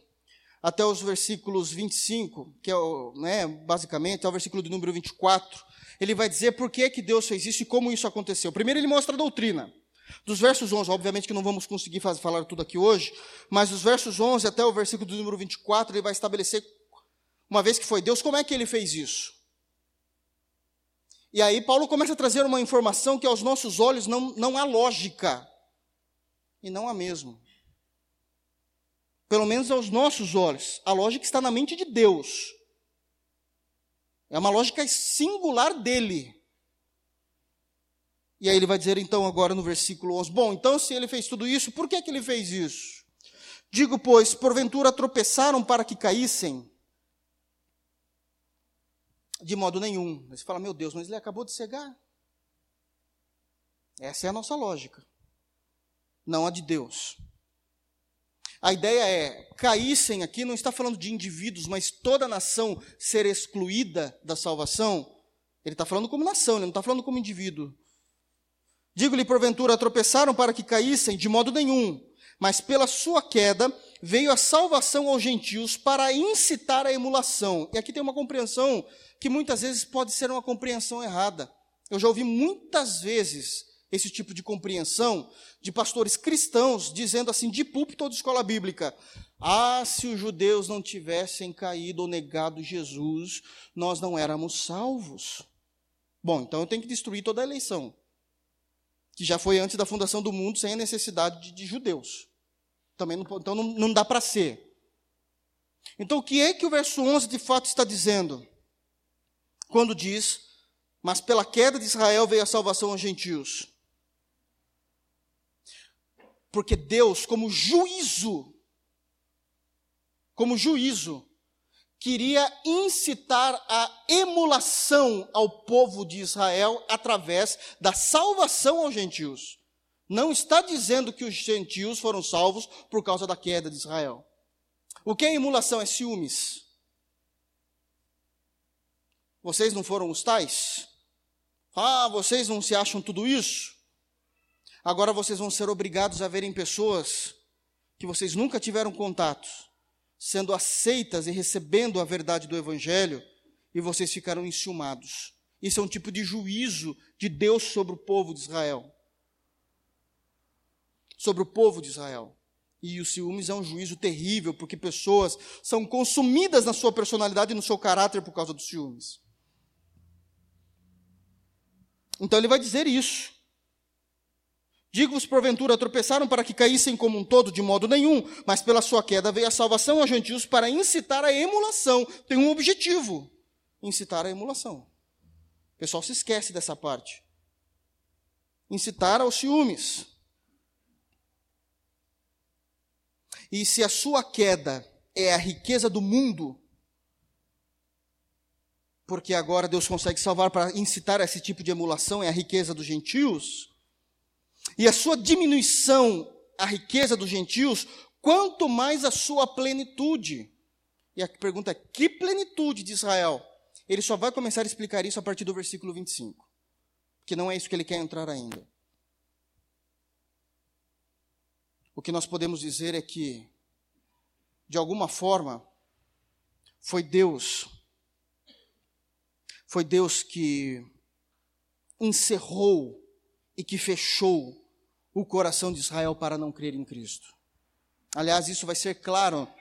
até os versículos 25, que é o, né, basicamente, é o versículo do número 24, ele vai dizer por que, que Deus fez isso e como isso aconteceu. Primeiro ele mostra a doutrina. Dos versos 11, obviamente que não vamos conseguir fazer, falar tudo aqui hoje, mas dos versos 11 até o versículo do número 24, ele vai estabelecer, uma vez que foi Deus, como é que ele fez isso. E aí Paulo começa a trazer uma informação que aos nossos olhos não, não há lógica. E não há mesmo. Pelo menos aos nossos olhos. A lógica está na mente de Deus. É uma lógica singular dele. E aí ele vai dizer então agora no versículo 11, bom, então se ele fez tudo isso, por que que ele fez isso? Digo, pois, porventura tropeçaram para que caíssem? De modo nenhum. Você fala, meu Deus, mas ele acabou de cegar. Essa é a nossa lógica, não a de Deus. A ideia é, caíssem aqui, não está falando de indivíduos, mas toda nação ser excluída da salvação. Ele está falando como nação, ele não está falando como indivíduo. Digo-lhe, porventura, tropeçaram para que caíssem? De modo nenhum. Mas pela sua queda veio a salvação aos gentios para incitar a emulação. E aqui tem uma compreensão que muitas vezes pode ser uma compreensão errada. Eu já ouvi muitas vezes esse tipo de compreensão de pastores cristãos dizendo assim, de púlpito ou de escola bíblica: Ah, se os judeus não tivessem caído ou negado Jesus, nós não éramos salvos. Bom, então eu tenho que destruir toda a eleição, que já foi antes da fundação do mundo, sem a necessidade de, de judeus. Também não, então não, não dá para ser. Então o que é que o verso 11 de fato está dizendo? Quando diz: Mas pela queda de Israel veio a salvação aos gentios. Porque Deus, como juízo, como juízo, queria incitar a emulação ao povo de Israel através da salvação aos gentios. Não está dizendo que os gentios foram salvos por causa da queda de Israel. O que é emulação? É ciúmes. Vocês não foram os tais? Ah, vocês não se acham tudo isso? Agora vocês vão ser obrigados a verem pessoas que vocês nunca tiveram contato, sendo aceitas e recebendo a verdade do Evangelho, e vocês ficaram enciumados. Isso é um tipo de juízo de Deus sobre o povo de Israel. Sobre o povo de Israel. E o ciúmes é um juízo terrível, porque pessoas são consumidas na sua personalidade e no seu caráter por causa dos ciúmes. Então ele vai dizer isso. Digo-vos, porventura, tropeçaram para que caíssem como um todo, de modo nenhum, mas pela sua queda veio a salvação aos gentios para incitar a emulação. Tem um objetivo: incitar a emulação. O pessoal se esquece dessa parte. Incitar aos ciúmes. E se a sua queda é a riqueza do mundo, porque agora Deus consegue salvar para incitar esse tipo de emulação, é a riqueza dos gentios. e a sua diminuição, a riqueza dos gentios, quanto mais a sua plenitude. E a pergunta é: que plenitude de Israel? Ele só vai começar a explicar isso a partir do versículo 25, que não é isso que ele quer entrar ainda. O que nós podemos dizer é que, de alguma forma, foi Deus, foi Deus que encerrou e que fechou o coração de Israel para não crer em Cristo. Aliás, isso vai ser claro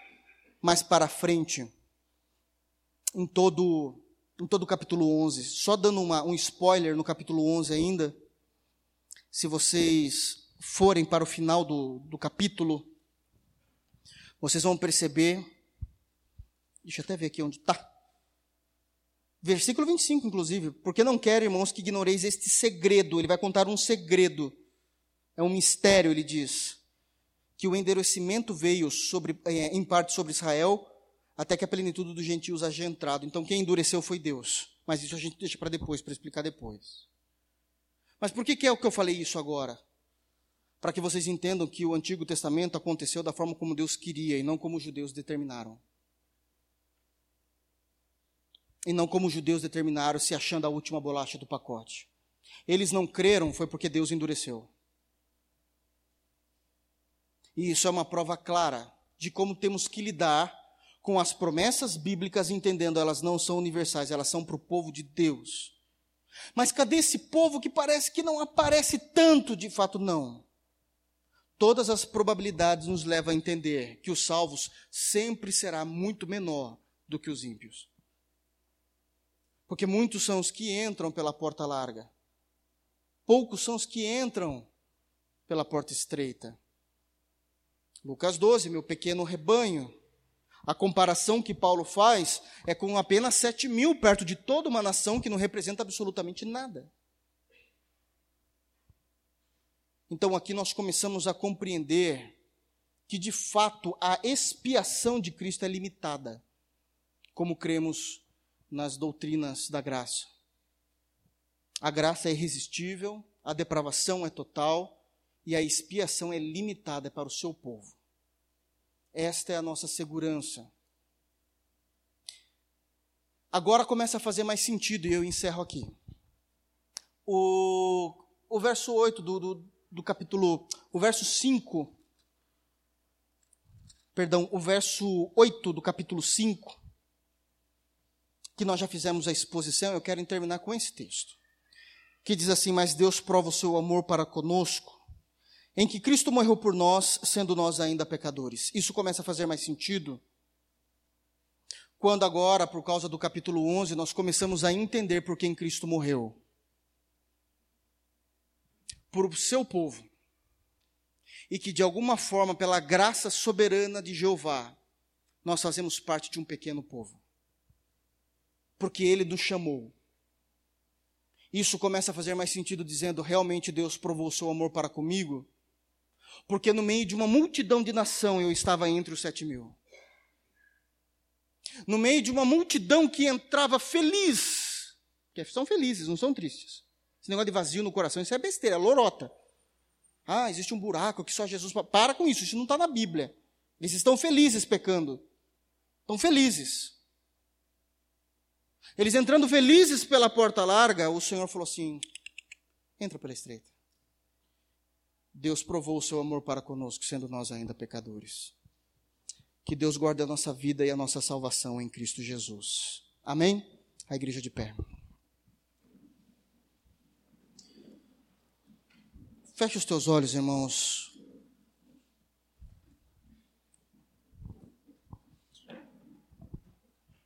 mais para frente, em todo, em todo o capítulo 11. Só dando uma, um spoiler no capítulo 11 ainda, se vocês forem para o final do, do capítulo, vocês vão perceber. Deixa eu até ver aqui onde está. Versículo 25, inclusive. Porque não quero, irmãos, que ignoreis este segredo. Ele vai contar um segredo. É um mistério, ele diz que o endurecimento veio sobre, é, em parte sobre Israel, até que a plenitude dos gentios haja entrado. Então quem endureceu foi Deus. Mas isso a gente deixa para depois, para explicar depois. Mas por que, que é o que eu falei isso agora? Para que vocês entendam que o Antigo Testamento aconteceu da forma como Deus queria e não como os judeus determinaram. E não como os judeus determinaram, se achando a última bolacha do pacote. Eles não creram, foi porque Deus endureceu. E isso é uma prova clara de como temos que lidar com as promessas bíblicas, entendendo elas não são universais, elas são para o povo de Deus. Mas cadê esse povo que parece que não aparece tanto? De fato, não. Todas as probabilidades nos levam a entender que os salvos sempre será muito menor do que os ímpios. Porque muitos são os que entram pela porta larga, poucos são os que entram pela porta estreita. Lucas 12, meu pequeno rebanho. A comparação que Paulo faz é com apenas 7 mil, perto de toda uma nação que não representa absolutamente nada. Então aqui nós começamos a compreender que de fato a expiação de Cristo é limitada, como cremos nas doutrinas da graça. A graça é irresistível, a depravação é total, e a expiação é limitada para o seu povo. Esta é a nossa segurança. Agora começa a fazer mais sentido e eu encerro aqui. O, o verso 8 do, do, do capítulo, o verso 5, perdão, o verso 8 do capítulo 5, que nós já fizemos a exposição, eu quero terminar com esse texto, que diz assim: Mas Deus prova o seu amor para conosco, em que Cristo morreu por nós, sendo nós ainda pecadores. Isso começa a fazer mais sentido quando agora, por causa do capítulo 11, nós começamos a entender por quem Cristo morreu. Por o seu povo. E que de alguma forma, pela graça soberana de Jeová, nós fazemos parte de um pequeno povo. Porque ele nos chamou. Isso começa a fazer mais sentido dizendo, realmente Deus provou o seu amor para comigo, porque no meio de uma multidão de nação eu estava entre os sete mil. No meio de uma multidão que entrava feliz, que são felizes, não são tristes. Esse negócio de vazio no coração, isso é besteira, é lorota. Ah, existe um buraco que só Jesus. Para com isso, isso não está na Bíblia. Eles estão felizes pecando. Estão felizes. Eles entrando felizes pela porta larga, o Senhor falou assim: entra pela estreita. Deus provou o seu amor para conosco, sendo nós ainda pecadores. Que Deus guarde a nossa vida e a nossa salvação em Cristo Jesus. Amém? A igreja de pé. Feche os teus olhos, irmãos.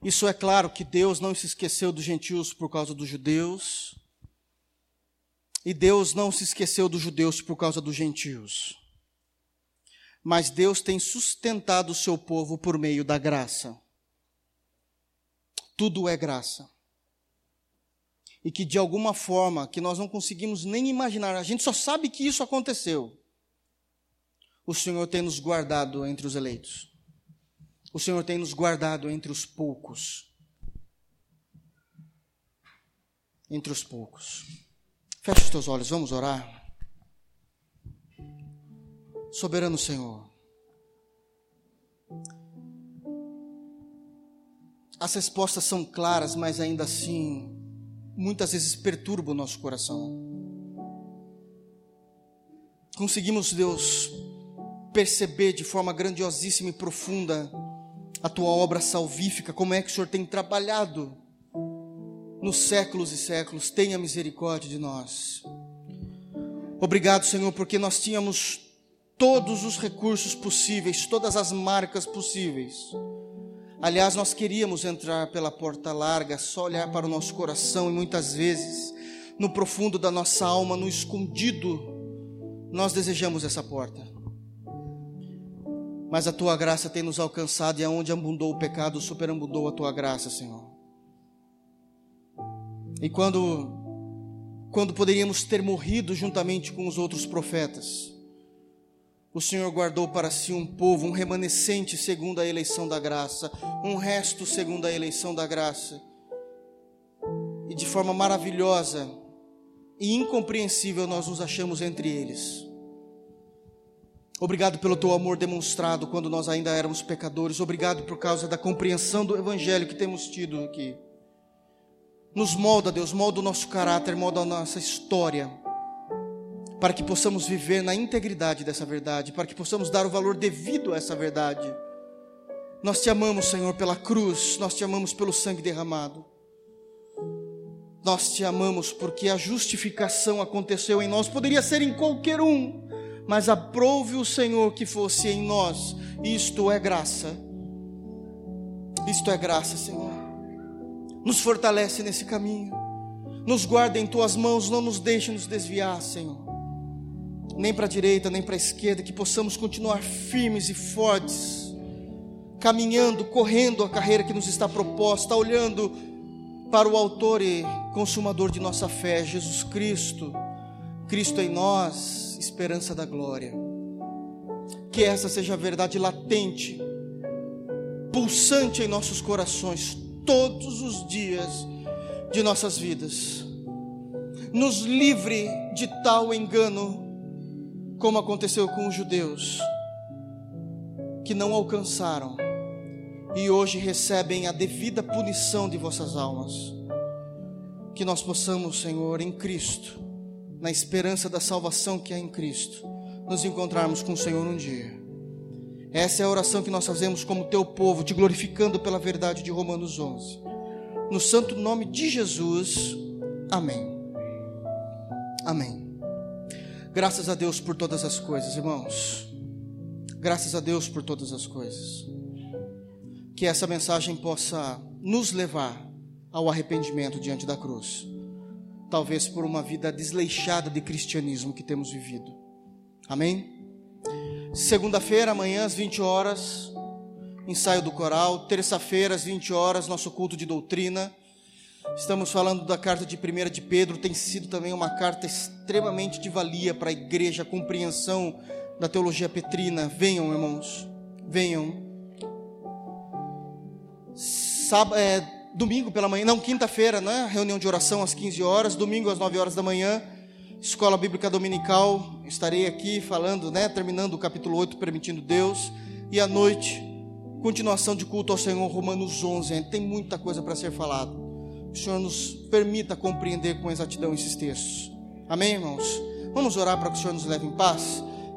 Isso é claro que Deus não se esqueceu dos gentios por causa dos judeus. E Deus não se esqueceu dos judeus por causa dos gentios. Mas Deus tem sustentado o seu povo por meio da graça. Tudo é graça. E que de alguma forma que nós não conseguimos nem imaginar, a gente só sabe que isso aconteceu. O Senhor tem nos guardado entre os eleitos. O Senhor tem nos guardado entre os poucos. Entre os poucos. Feche os teus olhos, vamos orar. Soberano Senhor, as respostas são claras, mas ainda assim, muitas vezes perturbam o nosso coração. Conseguimos, Deus, perceber de forma grandiosíssima e profunda a tua obra salvífica, como é que o Senhor tem trabalhado nos séculos e séculos. Tenha misericórdia de nós. Obrigado, Senhor, porque nós tínhamos todos os recursos possíveis, todas as marcas possíveis. Aliás, nós queríamos entrar pela porta larga, só olhar para o nosso coração e muitas vezes, no profundo da nossa alma, no escondido, nós desejamos essa porta. Mas a tua graça tem nos alcançado e aonde abundou o pecado, superabundou a tua graça, Senhor. E quando quando poderíamos ter morrido juntamente com os outros profetas, o Senhor guardou para si um povo, um remanescente segundo a eleição da graça, um resto segundo a eleição da graça. E de forma maravilhosa e incompreensível nós nos achamos entre eles. Obrigado pelo teu amor demonstrado quando nós ainda éramos pecadores. Obrigado por causa da compreensão do evangelho que temos tido aqui. Nos molda, Deus, molda o nosso caráter, molda a nossa história para que possamos viver na integridade dessa verdade, para que possamos dar o valor devido a essa verdade. Nós te amamos, Senhor, pela cruz, nós te amamos pelo sangue derramado. Nós te amamos porque a justificação aconteceu em nós, poderia ser em qualquer um, mas aprove o Senhor que fosse em nós. Isto é graça. Isto é graça, Senhor. Nos fortalece nesse caminho. Nos guarda em tuas mãos, não nos deixe nos desviar, Senhor nem para a direita, nem para a esquerda, que possamos continuar firmes e fortes, caminhando, correndo a carreira que nos está proposta, olhando para o Autor e Consumador de nossa fé, Jesus Cristo, Cristo em nós, esperança da glória. Que essa seja a verdade latente, pulsante em nossos corações, todos os dias de nossas vidas. Nos livre de tal engano como aconteceu com os judeus, que não alcançaram e hoje recebem a devida punição de vossas almas. Que nós possamos, Senhor, em Cristo, na esperança da salvação que há em Cristo, nos encontrarmos com o Senhor um dia. Essa é a oração que nós fazemos como teu povo, te glorificando pela verdade de Romanos 11. No santo nome de Jesus. Amém. Amém. Graças a Deus por todas as coisas, irmãos. Graças a Deus por todas as coisas. Que essa mensagem possa nos levar ao arrependimento diante da cruz. Talvez por uma vida desleixada de cristianismo que temos vivido. Amém? Segunda-feira, amanhã às 20 horas, ensaio do coral. Terça-feira às 20 horas, nosso culto de doutrina. Estamos falando da carta de 1 de Pedro, tem sido também uma carta extremamente de valia para a igreja, a compreensão da teologia petrina. Venham, irmãos, venham. Sábado, é, domingo pela manhã, não, quinta-feira, né? Reunião de oração às 15 horas, domingo às 9 horas da manhã, escola bíblica dominical. Estarei aqui falando, né? Terminando o capítulo 8, permitindo Deus. E à noite, continuação de culto ao Senhor, Romanos 11. Tem muita coisa para ser falado o Senhor nos permita compreender com exatidão esses textos. Amém, irmãos? Vamos orar para que o Senhor nos leve em paz.